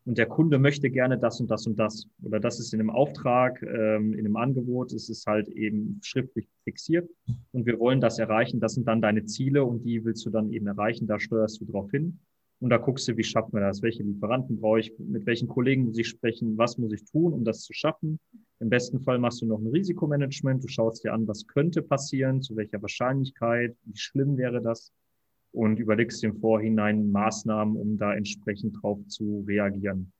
und der Kunde möchte gerne das und das und das. Oder das ist in einem Auftrag, ähm, in einem Angebot, ist es halt eben schriftlich fixiert und wir wollen das erreichen. Das sind dann deine Ziele und die willst du dann eben erreichen. Da steuerst du drauf hin. Und da guckst du, wie schaffen wir das? Welche Lieferanten brauche ich? Mit welchen Kollegen muss ich sprechen? Was muss ich tun, um das zu schaffen? Im besten Fall machst du noch ein Risikomanagement. Du schaust dir an, was könnte passieren, zu welcher Wahrscheinlichkeit, wie schlimm wäre das? Und überlegst im Vorhinein Maßnahmen, um da entsprechend drauf zu reagieren.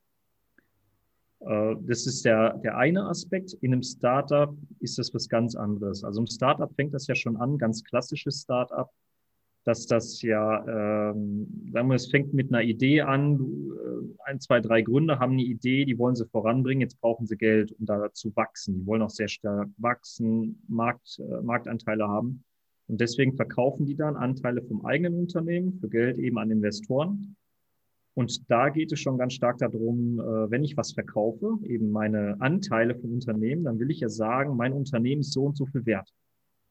Äh, das ist der, der eine Aspekt. In einem Startup ist das was ganz anderes. Also im Startup fängt das ja schon an, ganz klassisches Startup, dass das ja, ähm, sagen wir, es fängt mit einer Idee an. äh, ein, zwei, drei Gründer haben eine Idee, die wollen sie voranbringen. Jetzt brauchen sie Geld, um da zu wachsen. Die wollen auch sehr stark wachsen, Markt, äh, Marktanteile haben. Und deswegen verkaufen die dann Anteile vom eigenen Unternehmen für Geld eben an Investoren. Und da geht es schon ganz stark darum, äh, wenn ich was verkaufe, eben meine Anteile vom Unternehmen, dann will ich ja sagen, mein Unternehmen ist so und so viel wert.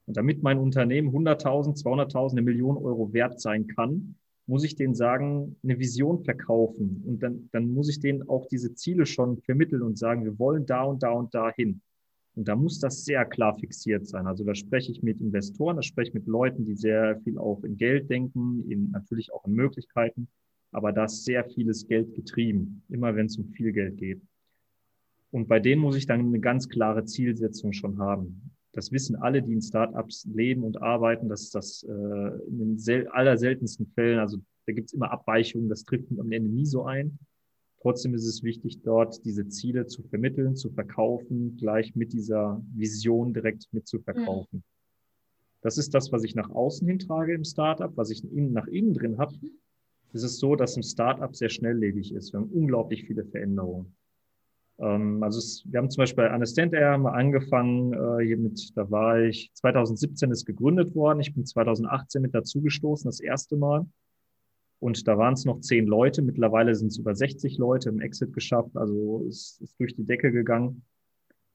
Und damit mein Unternehmen 100.000, 200.000, eine Million Euro wert sein kann, muss ich denen sagen, eine Vision verkaufen. Und dann, dann muss ich denen auch diese Ziele schon vermitteln und sagen, wir wollen da und da und da hin. Und da muss das sehr klar fixiert sein. Also da spreche ich mit Investoren, da spreche ich mit Leuten, die sehr viel auch in Geld denken, in, natürlich auch in Möglichkeiten, aber da ist sehr vieles Geld getrieben, immer wenn es um viel Geld geht. Und bei denen muss ich dann eine ganz klare Zielsetzung schon haben. Das wissen alle, die in Startups leben und arbeiten, dass das äh, in den sel allerseltensten Fällen, also da gibt es immer Abweichungen, das trifft am Ende nie so ein. Trotzdem ist es wichtig, dort diese Ziele zu vermitteln, zu verkaufen, gleich mit dieser Vision direkt mit zu verkaufen. Mhm. Das ist das, was ich nach außen hintrage im Startup, was ich nach innen drin habe. Es ist so, dass ein Startup sehr schnelllebig ist. Wir haben unglaublich viele Veränderungen. Ähm, also es, wir haben zum Beispiel bei Understand Air mal angefangen, äh, hier mit, da war ich, 2017 ist gegründet worden, ich bin 2018 mit dazugestoßen, das erste Mal. Und da waren es noch zehn Leute, mittlerweile sind es über 60 Leute im Exit geschafft, also es ist durch die Decke gegangen.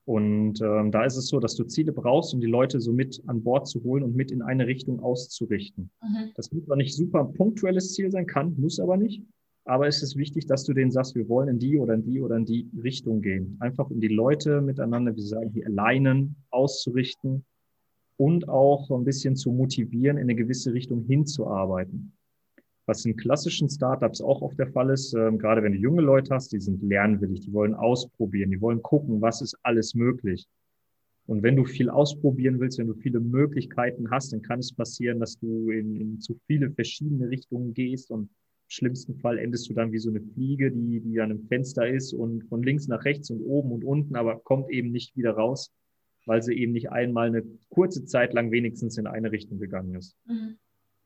Und ähm, da ist es so, dass du Ziele brauchst, um die Leute so mit an Bord zu holen und mit in eine Richtung auszurichten. Mhm. Das muss zwar nicht super punktuelles Ziel sein, kann, muss aber nicht. Aber es ist wichtig, dass du denen sagst, wir wollen in die oder in die oder in die Richtung gehen. Einfach um die Leute miteinander, wie sie sagen, hier alleinen auszurichten und auch ein bisschen zu motivieren, in eine gewisse Richtung hinzuarbeiten. Was in klassischen Startups auch oft der Fall ist, äh, gerade wenn du junge Leute hast, die sind lernwillig, die wollen ausprobieren, die wollen gucken, was ist alles möglich. Und wenn du viel ausprobieren willst, wenn du viele Möglichkeiten hast, dann kann es passieren, dass du in, in zu viele verschiedene Richtungen gehst und schlimmsten Fall endest du dann wie so eine Fliege, die, die an einem Fenster ist und von links nach rechts und oben und unten, aber kommt eben nicht wieder raus, weil sie eben nicht einmal eine kurze Zeit lang wenigstens in eine Richtung gegangen ist. Mhm.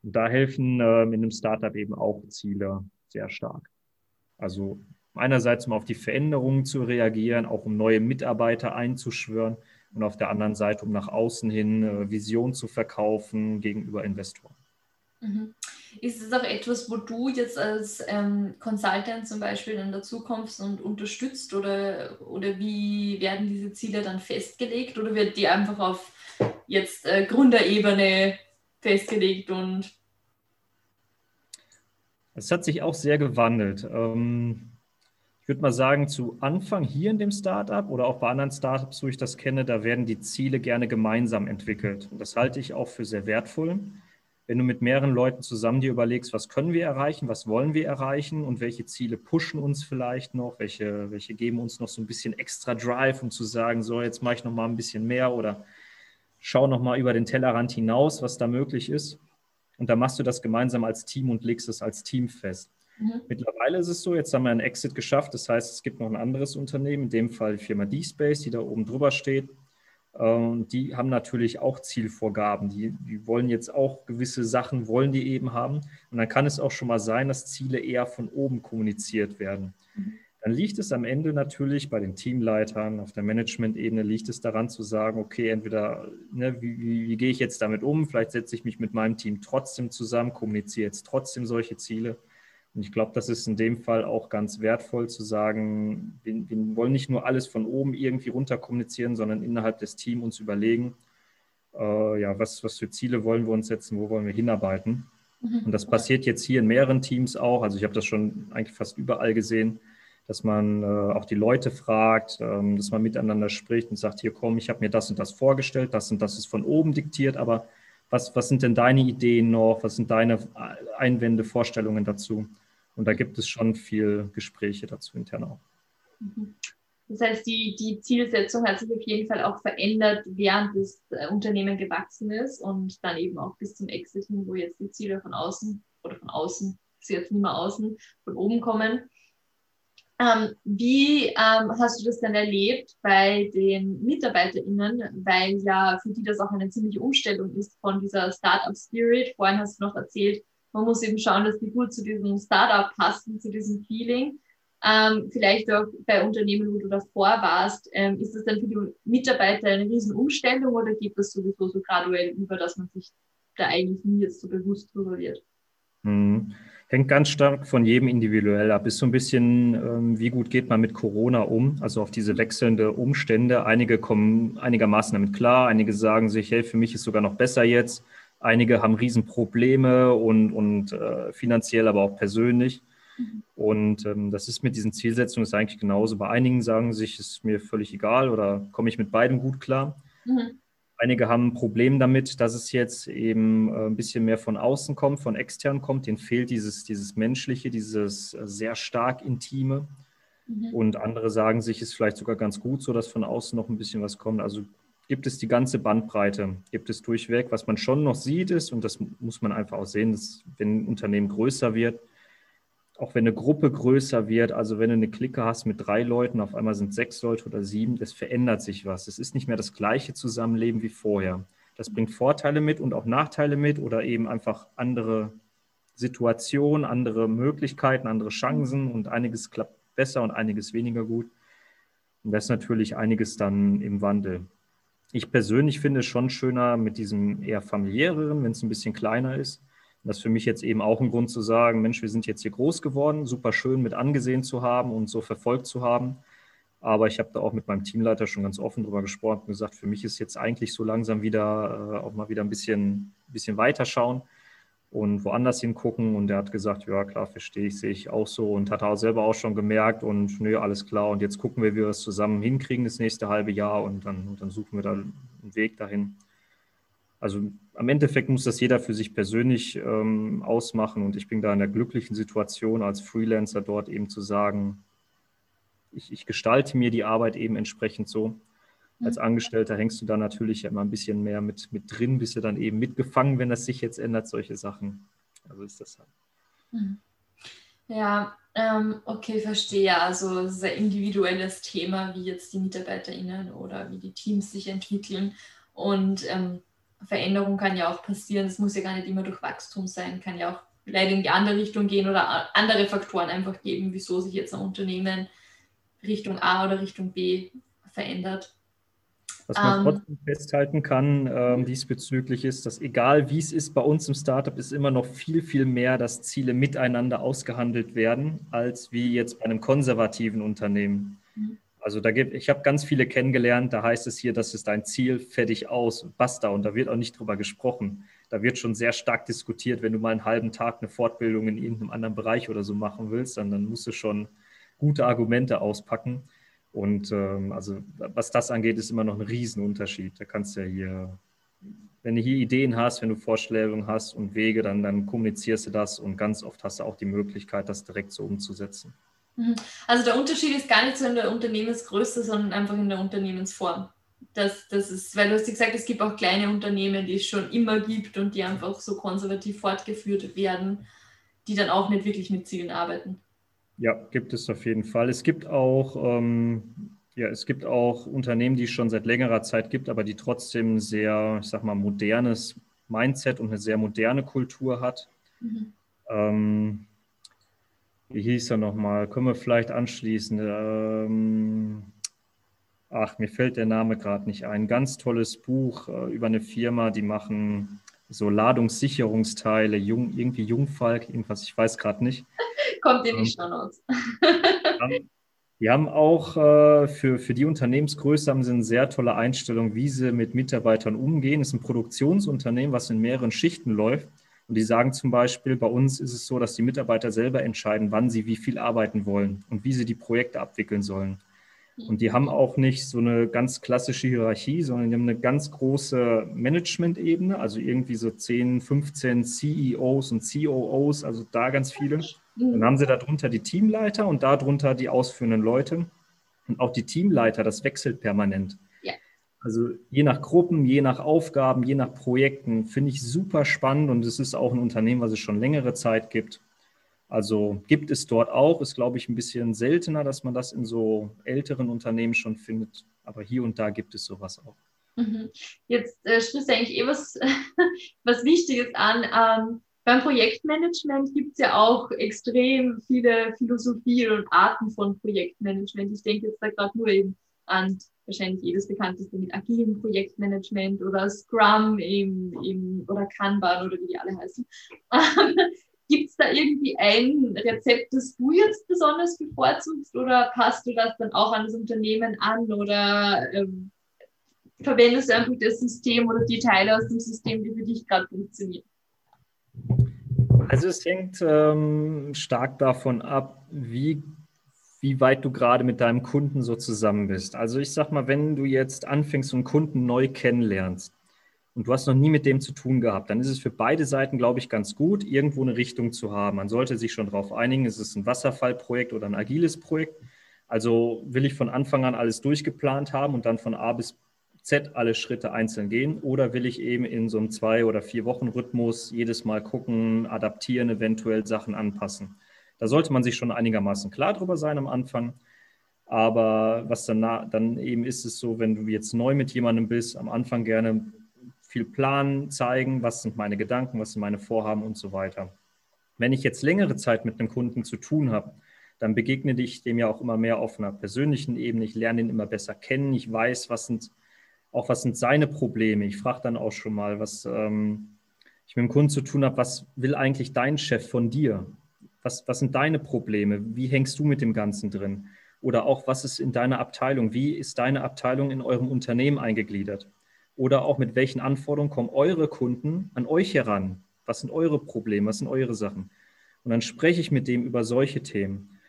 Und da helfen äh, in einem Startup eben auch Ziele sehr stark. Also einerseits, um auf die Veränderungen zu reagieren, auch um neue Mitarbeiter einzuschwören und auf der anderen Seite, um nach außen hin äh, Vision zu verkaufen gegenüber Investoren. Mhm. Ist es auch etwas, wo du jetzt als ähm, Consultant zum Beispiel dann dazukommst und unterstützt oder, oder wie werden diese Ziele dann festgelegt oder wird die einfach auf jetzt äh, Gründerebene festgelegt und es hat sich auch sehr gewandelt. Ähm, ich würde mal sagen, zu Anfang hier in dem Startup oder auch bei anderen Startups, wo ich das kenne, da werden die Ziele gerne gemeinsam entwickelt. Und das halte ich auch für sehr wertvoll wenn du mit mehreren Leuten zusammen dir überlegst, was können wir erreichen, was wollen wir erreichen und welche Ziele pushen uns vielleicht noch, welche, welche geben uns noch so ein bisschen extra Drive, um zu sagen, so, jetzt mache ich noch mal ein bisschen mehr oder schau noch mal über den Tellerrand hinaus, was da möglich ist. Und da machst du das gemeinsam als Team und legst es als Team fest. Mhm. Mittlerweile ist es so, jetzt haben wir einen Exit geschafft. Das heißt, es gibt noch ein anderes Unternehmen, in dem Fall die Firma D-Space, die da oben drüber steht. Ähm, die haben natürlich auch Zielvorgaben. Die, die wollen jetzt auch gewisse Sachen, wollen die eben haben. Und dann kann es auch schon mal sein, dass Ziele eher von oben kommuniziert werden. Mhm. Dann liegt es am Ende natürlich bei den Teamleitern, auf der Management-Ebene liegt es daran zu sagen, okay, entweder, ne, wie, wie, wie gehe ich jetzt damit um? Vielleicht setze ich mich mit meinem Team trotzdem zusammen, kommuniziere jetzt trotzdem solche Ziele und ich glaube, das ist in dem Fall auch ganz wertvoll zu sagen, wir, wir, wollen nicht nur alles von oben irgendwie runter kommunizieren, sondern innerhalb des Teams uns überlegen, äh, ja, was, was für Ziele wollen wir uns setzen, wo wollen wir hinarbeiten. Mhm. Und das passiert jetzt hier in mehreren Teams auch. Also ich habe das schon eigentlich fast überall gesehen, dass man äh, auch die Leute fragt, ähm, dass man miteinander spricht und sagt, hier komm, ich habe mir das und das vorgestellt, das und das ist von oben diktiert, aber was, was sind denn deine Ideen noch? Was sind deine Einwände, Vorstellungen dazu? Und da gibt es schon viel Gespräche dazu intern auch. Mhm. Das heißt, die, die Zielsetzung hat sich auf jeden Fall auch verändert, während das äh, Unternehmen gewachsen ist und dann eben auch bis zum Exit wo jetzt die Ziele von außen oder von außen, ist jetzt nicht mehr außen, von oben kommen. Ähm, wie ähm, hast du das denn erlebt bei den MitarbeiterInnen, weil ja für die das auch eine ziemliche Umstellung ist von dieser Startup Spirit. Vorhin hast du noch erzählt, man muss eben schauen, dass die gut zu diesem Startup passen, zu diesem Feeling. Ähm, vielleicht auch bei Unternehmen, wo du davor warst, ähm, ist das dann für die Mitarbeiter eine Riesenumstellung oder geht das sowieso so graduell über, dass man sich da eigentlich nie jetzt so bewusst drüber wird? Mhm. Hängt ganz stark von jedem individuell ab. Ist so ein bisschen, ähm, wie gut geht man mit Corona um, also auf diese wechselnde Umstände. Einige kommen einigermaßen damit klar, einige sagen sich, hey, für mich ist sogar noch besser jetzt. Einige haben Riesenprobleme und, und äh, finanziell, aber auch persönlich. Mhm. Und ähm, das ist mit diesen Zielsetzungen ist eigentlich genauso. Bei einigen sagen sich, ist mir völlig egal oder komme ich mit beidem gut klar. Mhm. Einige haben ein Problem damit, dass es jetzt eben äh, ein bisschen mehr von außen kommt, von extern kommt. Denen fehlt dieses, dieses Menschliche, dieses äh, sehr stark Intime. Mhm. Und andere sagen sich, ist vielleicht sogar ganz gut so, dass von außen noch ein bisschen was kommt. Also gibt es die ganze Bandbreite, gibt es durchweg. Was man schon noch sieht, ist, und das muss man einfach auch sehen, dass wenn ein Unternehmen größer wird, auch wenn eine Gruppe größer wird, also wenn du eine Clique hast mit drei Leuten, auf einmal sind sechs Leute oder sieben, es verändert sich was. Es ist nicht mehr das gleiche Zusammenleben wie vorher. Das bringt Vorteile mit und auch Nachteile mit oder eben einfach andere Situationen, andere Möglichkeiten, andere Chancen und einiges klappt besser und einiges weniger gut. Und das ist natürlich einiges dann im Wandel. Ich persönlich finde es schon schöner mit diesem eher familiäreren, wenn es ein bisschen kleiner ist. Das ist für mich jetzt eben auch ein Grund zu sagen, Mensch, wir sind jetzt hier groß geworden, super schön mit angesehen zu haben und so verfolgt zu haben. Aber ich habe da auch mit meinem Teamleiter schon ganz offen drüber gesprochen und gesagt, für mich ist jetzt eigentlich so langsam wieder äh, auch mal wieder ein bisschen, bisschen weiterschauen und woanders hingucken. Und er hat gesagt, ja klar, verstehe ich, sehe ich auch so und hat auch selber auch schon gemerkt und nö, alles klar. Und jetzt gucken wir, wie wir es zusammen hinkriegen das nächste halbe Jahr und dann, und dann suchen wir da einen Weg dahin. Also am Endeffekt muss das jeder für sich persönlich ähm, ausmachen und ich bin da in der glücklichen Situation als Freelancer dort eben zu sagen, ich, ich gestalte mir die Arbeit eben entsprechend so. Als mhm. Angestellter hängst du da natürlich immer ein bisschen mehr mit, mit drin, bist du dann eben mitgefangen, wenn das sich jetzt ändert, solche Sachen. Also ist das halt. Mhm. Ja, ähm, okay, verstehe. Also sehr individuelles Thema, wie jetzt die MitarbeiterInnen oder wie die Teams sich entwickeln. Und ähm, Veränderung kann ja auch passieren. Es muss ja gar nicht immer durch Wachstum sein, kann ja auch leider in die andere Richtung gehen oder andere Faktoren einfach geben, wieso sich jetzt ein Unternehmen Richtung A oder Richtung B verändert. Was man ähm, trotzdem festhalten kann ähm, diesbezüglich ist, dass egal wie es ist, bei uns im Startup ist immer noch viel, viel mehr, dass Ziele miteinander ausgehandelt werden, als wie jetzt bei einem konservativen Unternehmen. Also da gibt, ich habe ganz viele kennengelernt, da heißt es hier, das ist dein Ziel, fertig aus, basta. Und da wird auch nicht drüber gesprochen. Da wird schon sehr stark diskutiert, wenn du mal einen halben Tag eine Fortbildung in irgendeinem anderen Bereich oder so machen willst, dann, dann musst du schon gute Argumente auspacken. Und ähm, also was das angeht, ist immer noch ein Riesenunterschied. Da kannst du ja hier, wenn du hier Ideen hast, wenn du Vorstellungen hast und Wege, dann, dann kommunizierst du das und ganz oft hast du auch die Möglichkeit, das direkt so umzusetzen. Mhm. Also der Unterschied ist gar nicht so in der Unternehmensgröße, sondern einfach in der Unternehmensform. Das, das ist, weil du hast gesagt, es gibt auch kleine Unternehmen, die es schon immer gibt und die einfach so konservativ fortgeführt werden, die dann auch nicht wirklich mit Zielen arbeiten. Ja, gibt es auf jeden Fall. Es gibt auch, ähm, ja, es gibt auch Unternehmen, die es schon seit längerer Zeit gibt, aber die trotzdem sehr, ich sag mal, modernes Mindset und eine sehr moderne Kultur hat. Mhm. Ähm, wie hieß er nochmal? Können wir vielleicht anschließen? Ähm, ach, mir fällt der Name gerade nicht ein. Ganz tolles Buch äh, über eine Firma, die machen so Ladungssicherungsteile, Jung, irgendwie Jungfalk, irgendwas, ich weiß gerade nicht. Kommt dir nicht schon aus. Die haben auch äh, für, für die Unternehmensgröße haben sie eine sehr tolle Einstellung, wie sie mit Mitarbeitern umgehen. Es ist ein Produktionsunternehmen, was in mehreren Schichten läuft. Und die sagen zum Beispiel, bei uns ist es so, dass die Mitarbeiter selber entscheiden, wann sie wie viel arbeiten wollen und wie sie die Projekte abwickeln sollen. Und die haben auch nicht so eine ganz klassische Hierarchie, sondern die haben eine ganz große Management-Ebene, also irgendwie so 10, 15 CEOs und COOs, also da ganz viele. Dann haben sie darunter die Teamleiter und darunter die ausführenden Leute. Und auch die Teamleiter, das wechselt permanent. Also je nach Gruppen, je nach Aufgaben, je nach Projekten finde ich super spannend und es ist auch ein Unternehmen, was es schon längere Zeit gibt. Also gibt es dort auch, ist glaube ich ein bisschen seltener, dass man das in so älteren Unternehmen schon findet, aber hier und da gibt es sowas auch. Mhm. Jetzt äh, sprichst du eigentlich eh was, was Wichtiges an. Ähm, beim Projektmanagement gibt es ja auch extrem viele Philosophien und Arten von Projektmanagement. Ich denke jetzt da gerade nur eben an wahrscheinlich jedes bekannteste mit agilem Projektmanagement oder Scrum im, im, oder Kanban oder wie die alle heißen. Gibt es da irgendwie ein Rezept, das du jetzt besonders bevorzugst oder passt du das dann auch an das Unternehmen an oder ähm, verwendest du einfach das System oder die Teile aus dem System, die für dich gerade funktionieren? Also es hängt ähm, stark davon ab, wie, wie weit du gerade mit deinem Kunden so zusammen bist. Also ich sag mal, wenn du jetzt anfängst, einen Kunden neu kennenlernst und du hast noch nie mit dem zu tun gehabt, dann ist es für beide Seiten, glaube ich, ganz gut, irgendwo eine Richtung zu haben. Man sollte sich schon darauf einigen, ist es ein Wasserfallprojekt oder ein agiles Projekt. Also will ich von Anfang an alles durchgeplant haben und dann von A bis Z alle Schritte einzeln gehen oder will ich eben in so einem zwei- oder vier Wochen Rhythmus jedes Mal gucken, adaptieren, eventuell Sachen anpassen. Da sollte man sich schon einigermaßen klar drüber sein am Anfang. Aber was dann, dann eben ist es so, wenn du jetzt neu mit jemandem bist, am Anfang gerne viel Plan zeigen, was sind meine Gedanken, was sind meine Vorhaben und so weiter. Wenn ich jetzt längere Zeit mit einem Kunden zu tun habe, dann begegne ich dem ja auch immer mehr auf einer persönlichen Ebene. Ich lerne ihn immer besser kennen. Ich weiß, was sind auch was sind seine Probleme. Ich frage dann auch schon mal, was ähm, ich mit dem Kunden zu tun habe, was will eigentlich dein Chef von dir? Was, was sind deine Probleme? Wie hängst du mit dem Ganzen drin? Oder auch, was ist in deiner Abteilung? Wie ist deine Abteilung in eurem Unternehmen eingegliedert? Oder auch mit welchen Anforderungen kommen eure Kunden an euch heran? Was sind eure Probleme? Was sind eure Sachen? Und dann spreche ich mit dem über solche Themen.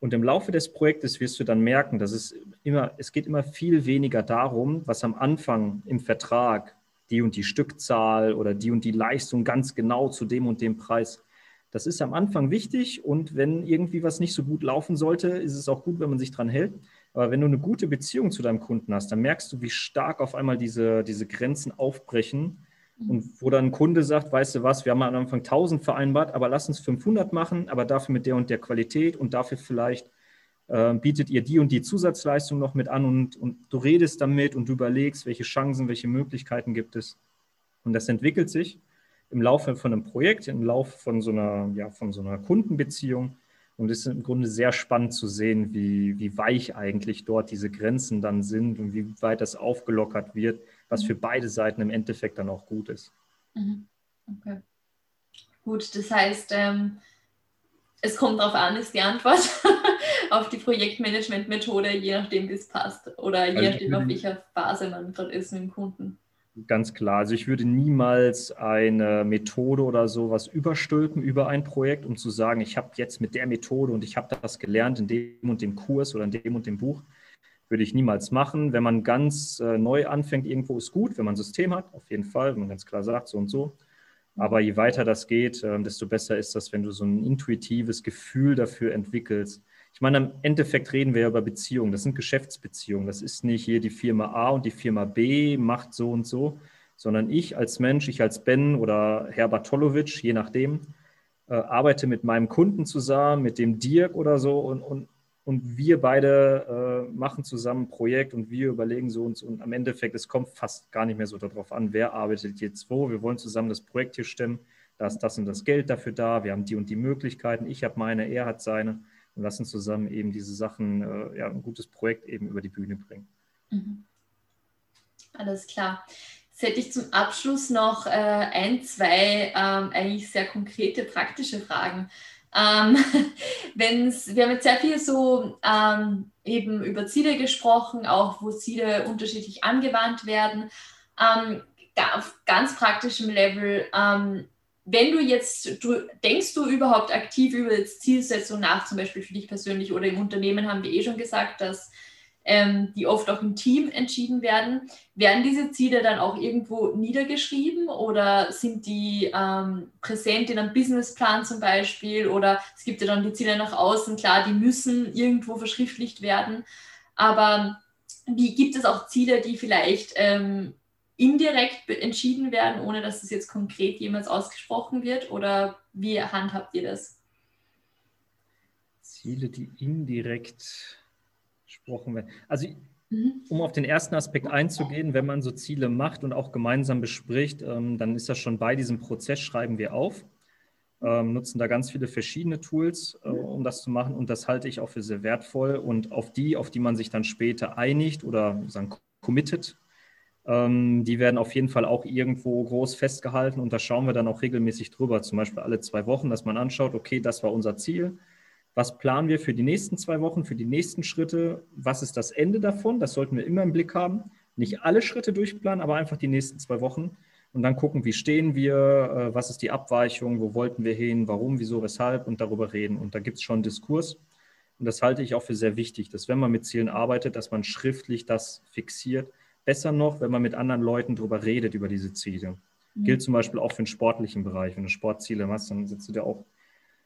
Und im Laufe des Projektes wirst du dann merken, dass es immer, es geht immer viel weniger darum, was am Anfang im Vertrag die und die Stückzahl oder die und die Leistung ganz genau zu dem und dem Preis. Das ist am Anfang wichtig und wenn irgendwie was nicht so gut laufen sollte, ist es auch gut, wenn man sich dran hält. Aber wenn du eine gute Beziehung zu deinem Kunden hast, dann merkst du, wie stark auf einmal diese, diese Grenzen aufbrechen Mhm. Und wo dann ein Kunde sagt, weißt du was, wir haben am Anfang 1000 vereinbart, aber lass uns 500 machen, aber dafür mit der und der Qualität und dafür vielleicht äh, bietet ihr die und die Zusatzleistung noch mit an und, und du redest damit und du überlegst, welche Chancen, welche Möglichkeiten gibt es. Und das entwickelt sich im Laufe von einem Projekt, im Laufe von so einer, ja, von so einer Kundenbeziehung. Und es ist im Grunde sehr spannend zu sehen, wie, wie weich eigentlich dort diese Grenzen dann sind und wie weit das aufgelockert wird, was für beide Seiten im Endeffekt dann auch gut ist. Mhm. Okay. Gut, das heißt, ähm, es kommt darauf an, ist die Antwort auf die Projektmanagement-Methode, je nachdem, wie es passt oder je also nachdem, auf welcher Phase man gerade ist mit dem Kunden. Ganz klar. Also ich würde niemals eine Methode oder sowas überstülpen über ein Projekt, um zu sagen, ich habe jetzt mit der Methode und ich habe das gelernt in dem und dem Kurs oder in dem und dem Buch. Würde ich niemals machen. Wenn man ganz äh, neu anfängt, irgendwo ist gut, wenn man ein System hat, auf jeden Fall, wenn man ganz klar sagt, so und so. Aber je weiter das geht, äh, desto besser ist das, wenn du so ein intuitives Gefühl dafür entwickelst. Ich meine, im Endeffekt reden wir ja über Beziehungen. Das sind Geschäftsbeziehungen. Das ist nicht hier die Firma A und die Firma B macht so und so, sondern ich als Mensch, ich als Ben oder Herr Bartolowitsch, je nachdem, äh, arbeite mit meinem Kunden zusammen, mit dem Dirk oder so und, und und wir beide äh, machen zusammen ein Projekt und wir überlegen so und so. Und am Endeffekt, es kommt fast gar nicht mehr so darauf an, wer arbeitet jetzt wo. Wir wollen zusammen das Projekt hier stemmen. Da ist das und das Geld dafür da. Wir haben die und die Möglichkeiten. Ich habe meine, er hat seine. Und lassen zusammen eben diese Sachen, äh, ja, ein gutes Projekt eben über die Bühne bringen. Mhm. Alles klar. Jetzt hätte ich zum Abschluss noch äh, ein, zwei ähm, eigentlich sehr konkrete, praktische Fragen. Ähm, wenn's, wir haben jetzt sehr viel so ähm, eben über Ziele gesprochen, auch wo Ziele unterschiedlich angewandt werden. Ähm, auf ganz praktischem Level, ähm, wenn du jetzt, du, denkst du überhaupt aktiv über jetzt Zielsetzung nach, zum Beispiel für dich persönlich oder im Unternehmen haben wir eh schon gesagt, dass ähm, die oft auch im Team entschieden werden. Werden diese Ziele dann auch irgendwo niedergeschrieben oder sind die ähm, präsent in einem Businessplan zum Beispiel? Oder es gibt ja dann die Ziele nach außen, klar, die müssen irgendwo verschriftlicht werden. Aber wie gibt es auch Ziele, die vielleicht ähm, indirekt entschieden werden, ohne dass es jetzt konkret jemals ausgesprochen wird? Oder wie handhabt ihr das? Ziele, die indirekt besprochen werden. Also mhm. um auf den ersten Aspekt einzugehen, wenn man so Ziele macht und auch gemeinsam bespricht, ähm, dann ist das schon bei diesem Prozess, schreiben wir auf, ähm, nutzen da ganz viele verschiedene Tools, äh, um das zu machen und das halte ich auch für sehr wertvoll und auf die, auf die man sich dann später einigt oder sagen, committet, Ähm, die werden auf jeden Fall auch irgendwo groß festgehalten und da schauen wir dann auch regelmäßig drüber, zum Beispiel alle zwei Wochen, dass man anschaut, okay, das war unser Ziel. Was planen wir für die nächsten zwei Wochen, für die nächsten Schritte? Was ist das Ende davon? Das sollten wir immer im Blick haben. Nicht alle Schritte durchplanen, aber einfach die nächsten zwei Wochen und dann gucken, wie stehen wir, äh, was ist die Abweichung, wo wollten wir hin, warum, wieso, weshalb und darüber reden. Und da gibt es schon Diskurs. Und das halte ich auch für sehr wichtig, dass wenn man mit Zielen arbeitet, dass man schriftlich das fixiert Besser noch, wenn man mit anderen Leuten darüber redet, über diese Ziele. Mhm. Gilt zum Beispiel auch für den sportlichen Bereich. Wenn du Sportziele hast, dann sitzt du dir auch,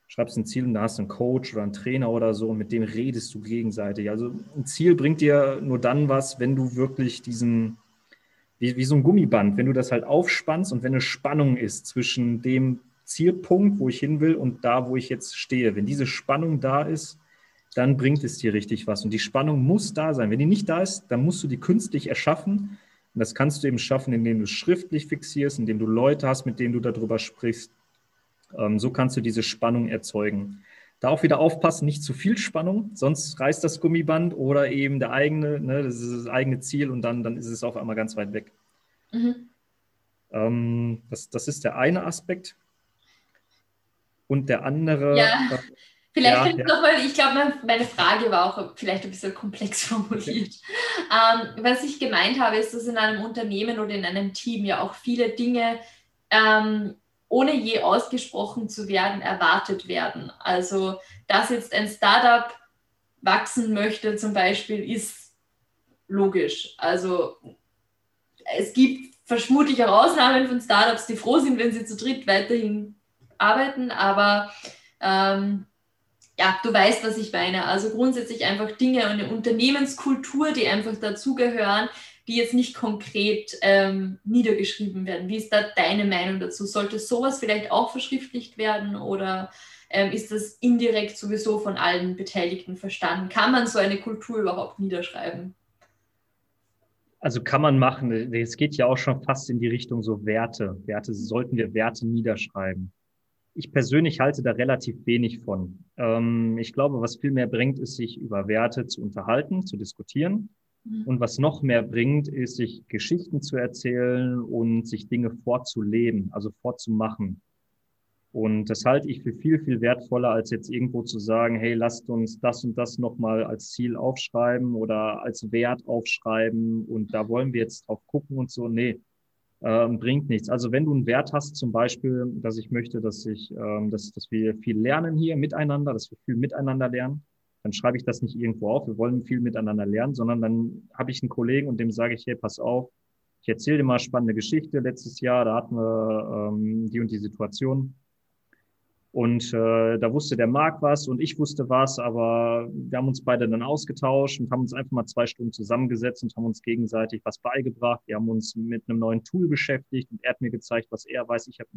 schreibst ein Ziel und da hast du einen Coach oder einen Trainer oder so und mit dem redest du gegenseitig. Also ein Ziel bringt dir nur dann was, wenn du wirklich diesen, wie, wie so ein Gummiband, wenn du das halt aufspannst und wenn eine Spannung ist zwischen dem Zielpunkt, wo ich hin will und da, wo ich jetzt stehe. Wenn diese Spannung da ist, dann bringt es dir richtig was. Und die Spannung muss da sein. Wenn die nicht da ist, dann musst du die künstlich erschaffen. Und das kannst du eben schaffen, indem du es schriftlich fixierst, indem du Leute hast, mit denen du darüber sprichst. Ähm, so kannst du diese Spannung erzeugen. Da auch wieder aufpassen, nicht zu viel Spannung, sonst reißt das Gummiband oder eben der eigene, ne, das ist das eigene Ziel und dann, dann ist es auf einmal ganz weit weg. Mhm. Ähm, das, das ist der eine Aspekt. Und der andere. Ja. Vielleicht ja, ja. nochmal, ich glaube, meine Frage war auch vielleicht ein bisschen komplex formuliert. Okay. Ähm, was ich gemeint habe, ist, dass in einem Unternehmen oder in einem Team ja auch viele Dinge, ähm, ohne je ausgesprochen zu werden, erwartet werden. Also, dass jetzt ein Startup wachsen möchte, zum Beispiel, ist logisch. Also, es gibt vermutlich auch Ausnahmen von Startups, die froh sind, wenn sie zu dritt weiterhin arbeiten, aber ähm, ja, du weißt, was ich meine. Also grundsätzlich einfach Dinge und eine Unternehmenskultur, die einfach dazugehören, die jetzt nicht konkret ähm, niedergeschrieben werden. Wie ist da deine Meinung dazu? Sollte sowas vielleicht auch verschriftlicht werden oder ähm, ist das indirekt sowieso von allen Beteiligten verstanden? Kann man so eine Kultur überhaupt niederschreiben? Also kann man machen. Es geht ja auch schon fast in die Richtung so Werte. Werte sollten wir Werte niederschreiben ich persönlich halte da relativ wenig von. Ähm, ich glaube, was viel mehr bringt, ist, sich über Werte zu unterhalten, zu diskutieren. Mhm. Und was noch mehr bringt, ist, sich Geschichten zu erzählen und sich Dinge vorzuleben, also vorzumachen. Und das halte ich für viel, viel wertvoller, als jetzt irgendwo zu sagen, hey, lasst uns das und das nochmal als Ziel aufschreiben oder als Wert aufschreiben und da wollen wir jetzt drauf gucken und so. Nee, ähm, bringt nichts. Also wenn du einen Wert hast, zum Beispiel, dass ich möchte, dass ich, ähm, dass, dass wir viel lernen hier miteinander, dass wir viel miteinander lernen, dann schreibe ich das nicht irgendwo auf. Wir wollen viel miteinander lernen, sondern dann habe ich einen Kollegen und dem sage ich, hey, pass auf, ich erzähle dir mal spannende Geschichte. Letztes Jahr, da hatten wir ähm, die und die Situation. Und äh, da wusste der Marc was und ich wusste was, aber wir haben uns beide dann ausgetauscht und haben uns einfach mal zwei Stunden zusammengesetzt und haben uns gegenseitig was beigebracht. Wir haben uns mit einem neuen Tool beschäftigt und er hat mir gezeigt, was er weiß. Ich habe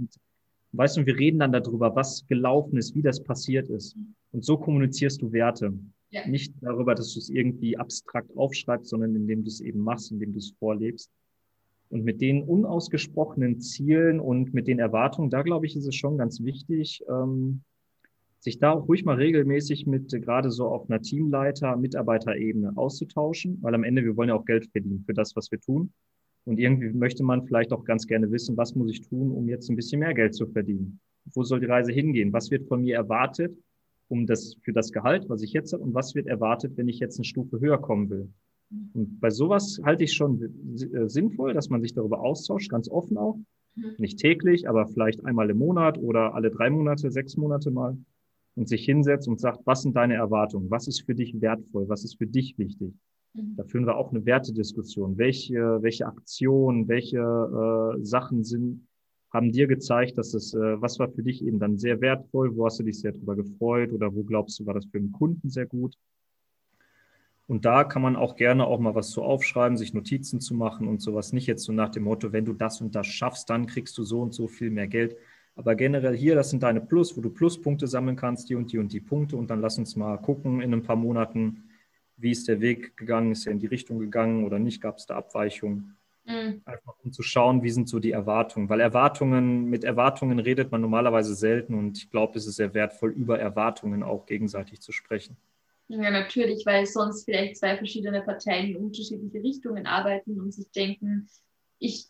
weißt du, wir reden dann darüber, was gelaufen ist, wie das passiert ist. Und so kommunizierst du Werte. Ja. Nicht darüber, dass du es irgendwie abstrakt aufschreibst, sondern indem du es eben machst, indem du es vorlebst. Und mit den unausgesprochenen Zielen und mit den Erwartungen, da glaube ich, ist es schon ganz wichtig, ähm, sich da auch ruhig mal regelmäßig mit äh, gerade so auf einer Teamleiter, Mitarbeiterebene auszutauschen, weil am Ende wir wollen ja auch Geld verdienen für das, was wir tun. Und irgendwie möchte man vielleicht auch ganz gerne wissen, was muss ich tun, um jetzt ein bisschen mehr Geld zu verdienen? Wo soll die Reise hingehen? Was wird von mir erwartet, um das, für das Gehalt, was ich jetzt habe? Und was wird erwartet, wenn ich jetzt eine Stufe höher kommen will? Und bei sowas halte ich schon äh, sinnvoll, dass man sich darüber austauscht, ganz offen auch. Mhm. Nicht täglich, aber vielleicht einmal im Monat oder alle drei Monate, sechs Monate mal. Und sich hinsetzt und sagt, was sind deine Erwartungen? Was ist für dich wertvoll? Was ist für dich wichtig? Mhm. Da führen wir auch eine Wertediskussion. Welche, welche Aktionen, welche äh, Sachen sind, haben dir gezeigt, dass es, äh, was war für dich eben dann sehr wertvoll? Wo hast du dich sehr drüber gefreut? Oder wo glaubst du, war das für den Kunden sehr gut? Und da kann man auch gerne auch mal was zu aufschreiben, sich Notizen zu machen und sowas. Nicht jetzt so nach dem Motto, wenn du das und das schaffst, dann kriegst du so und so viel mehr Geld. Aber generell hier, das sind deine Plus, wo du Pluspunkte sammeln kannst, die und die und die Punkte. Und dann lass uns mal gucken in ein paar Monaten, wie ist der Weg gegangen, ist er in die Richtung gegangen oder nicht, gab es da Abweichungen. Mhm. Einfach um zu schauen, wie sind so die Erwartungen. Weil Erwartungen, mit Erwartungen redet man normalerweise selten und ich glaube, es ist sehr wertvoll, über Erwartungen auch gegenseitig zu sprechen. Ja, natürlich, weil sonst vielleicht zwei verschiedene Parteien in unterschiedliche Richtungen arbeiten und sich denken, ich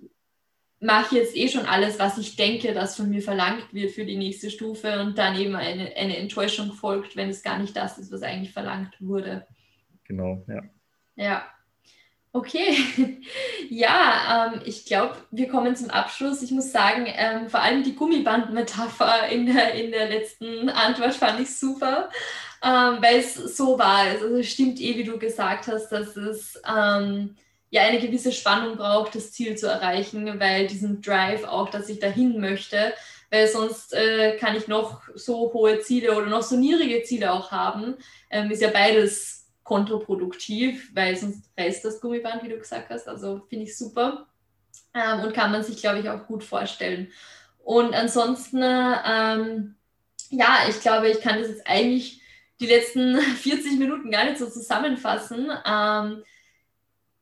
mache jetzt eh schon alles, was ich denke, dass von mir verlangt wird für die nächste Stufe und dann eben eine, eine Enttäuschung folgt, wenn es gar nicht das ist, was eigentlich verlangt wurde. Genau, ja. Ja. Okay, ja, ähm, ich glaube, wir kommen zum Abschluss. Ich muss sagen, ähm, vor allem die Gummiband-Metapher in der, in der letzten Antwort fand ich super, ähm, weil es so war. Also es stimmt eh, wie du gesagt hast, dass es ähm, ja eine gewisse Spannung braucht, das Ziel zu erreichen, weil diesen Drive auch, dass ich dahin möchte, weil sonst äh, kann ich noch so hohe Ziele oder noch so niedrige Ziele auch haben, ähm, ist ja beides kontraproduktiv, weil sonst reißt das Gummiband, wie du gesagt hast. Also finde ich super ähm, und kann man sich, glaube ich, auch gut vorstellen. Und ansonsten, ähm, ja, ich glaube, ich kann das jetzt eigentlich die letzten 40 Minuten gar nicht so zusammenfassen. Ähm,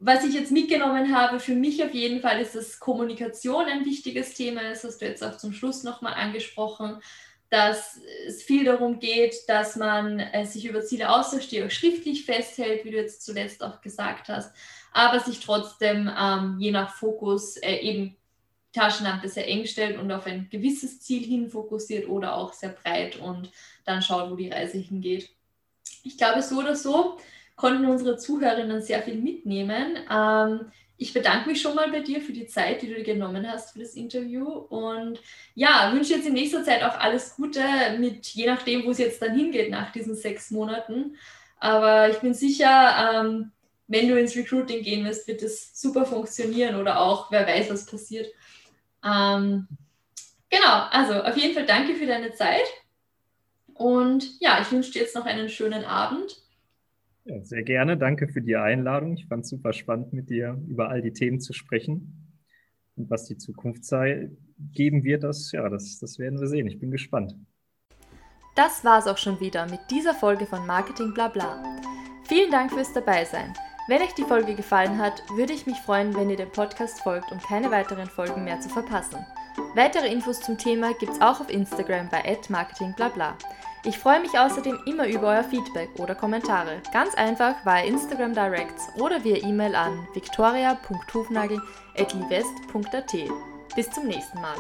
was ich jetzt mitgenommen habe, für mich auf jeden Fall ist, dass Kommunikation ein wichtiges Thema ist. Hast du jetzt auch zum Schluss nochmal angesprochen, dass es viel darum geht, dass man äh, sich über Ziele austauscht, die auch schriftlich festhält, wie du jetzt zuletzt auch gesagt hast, aber sich trotzdem ähm, je nach Fokus äh, eben Taschenlampe sehr eng stellt und auf ein gewisses Ziel hin fokussiert oder auch sehr breit und dann schaut, wo die Reise hingeht. Ich glaube, so oder so konnten unsere Zuhörerinnen sehr viel mitnehmen. Ähm, ich bedanke mich schon mal bei dir für die Zeit, die du dir genommen hast für das Interview und ja, wünsche jetzt in nächster Zeit auch alles Gute mit, je nachdem, wo es jetzt dann hingeht nach diesen sechs Monaten. Aber ich bin sicher, ähm, wenn du ins Recruiting gehen wirst, wird es super funktionieren oder auch, wer weiß, was passiert. Ähm, genau, also auf jeden Fall danke für deine Zeit und ja, ich wünsche dir jetzt noch einen schönen Abend ja, sehr gerne. Danke für die Einladung. Ich fand es super spannend, mit dir über all die Themen zu sprechen. Und was die Zukunft sei, geben wird, das, ja, das, das werden wir sehen. Ich bin gespannt. Das war es auch schon wieder mit dieser Folge von Marketing Blabla. Vielen Dank fürs Dabeisein. Wenn euch die Folge gefallen hat, würde ich mich freuen, wenn ihr dem Podcast folgt, um keine weiteren Folgen mehr zu verpassen. Weitere Infos zum Thema gibt's auch auf Instagram bei @marketingblabla. Ich freue mich außerdem immer über euer Feedback oder Kommentare. Ganz einfach via Instagram Directs oder via E-Mail an victoria.hufnagel.livest.at. Bis zum nächsten Mal.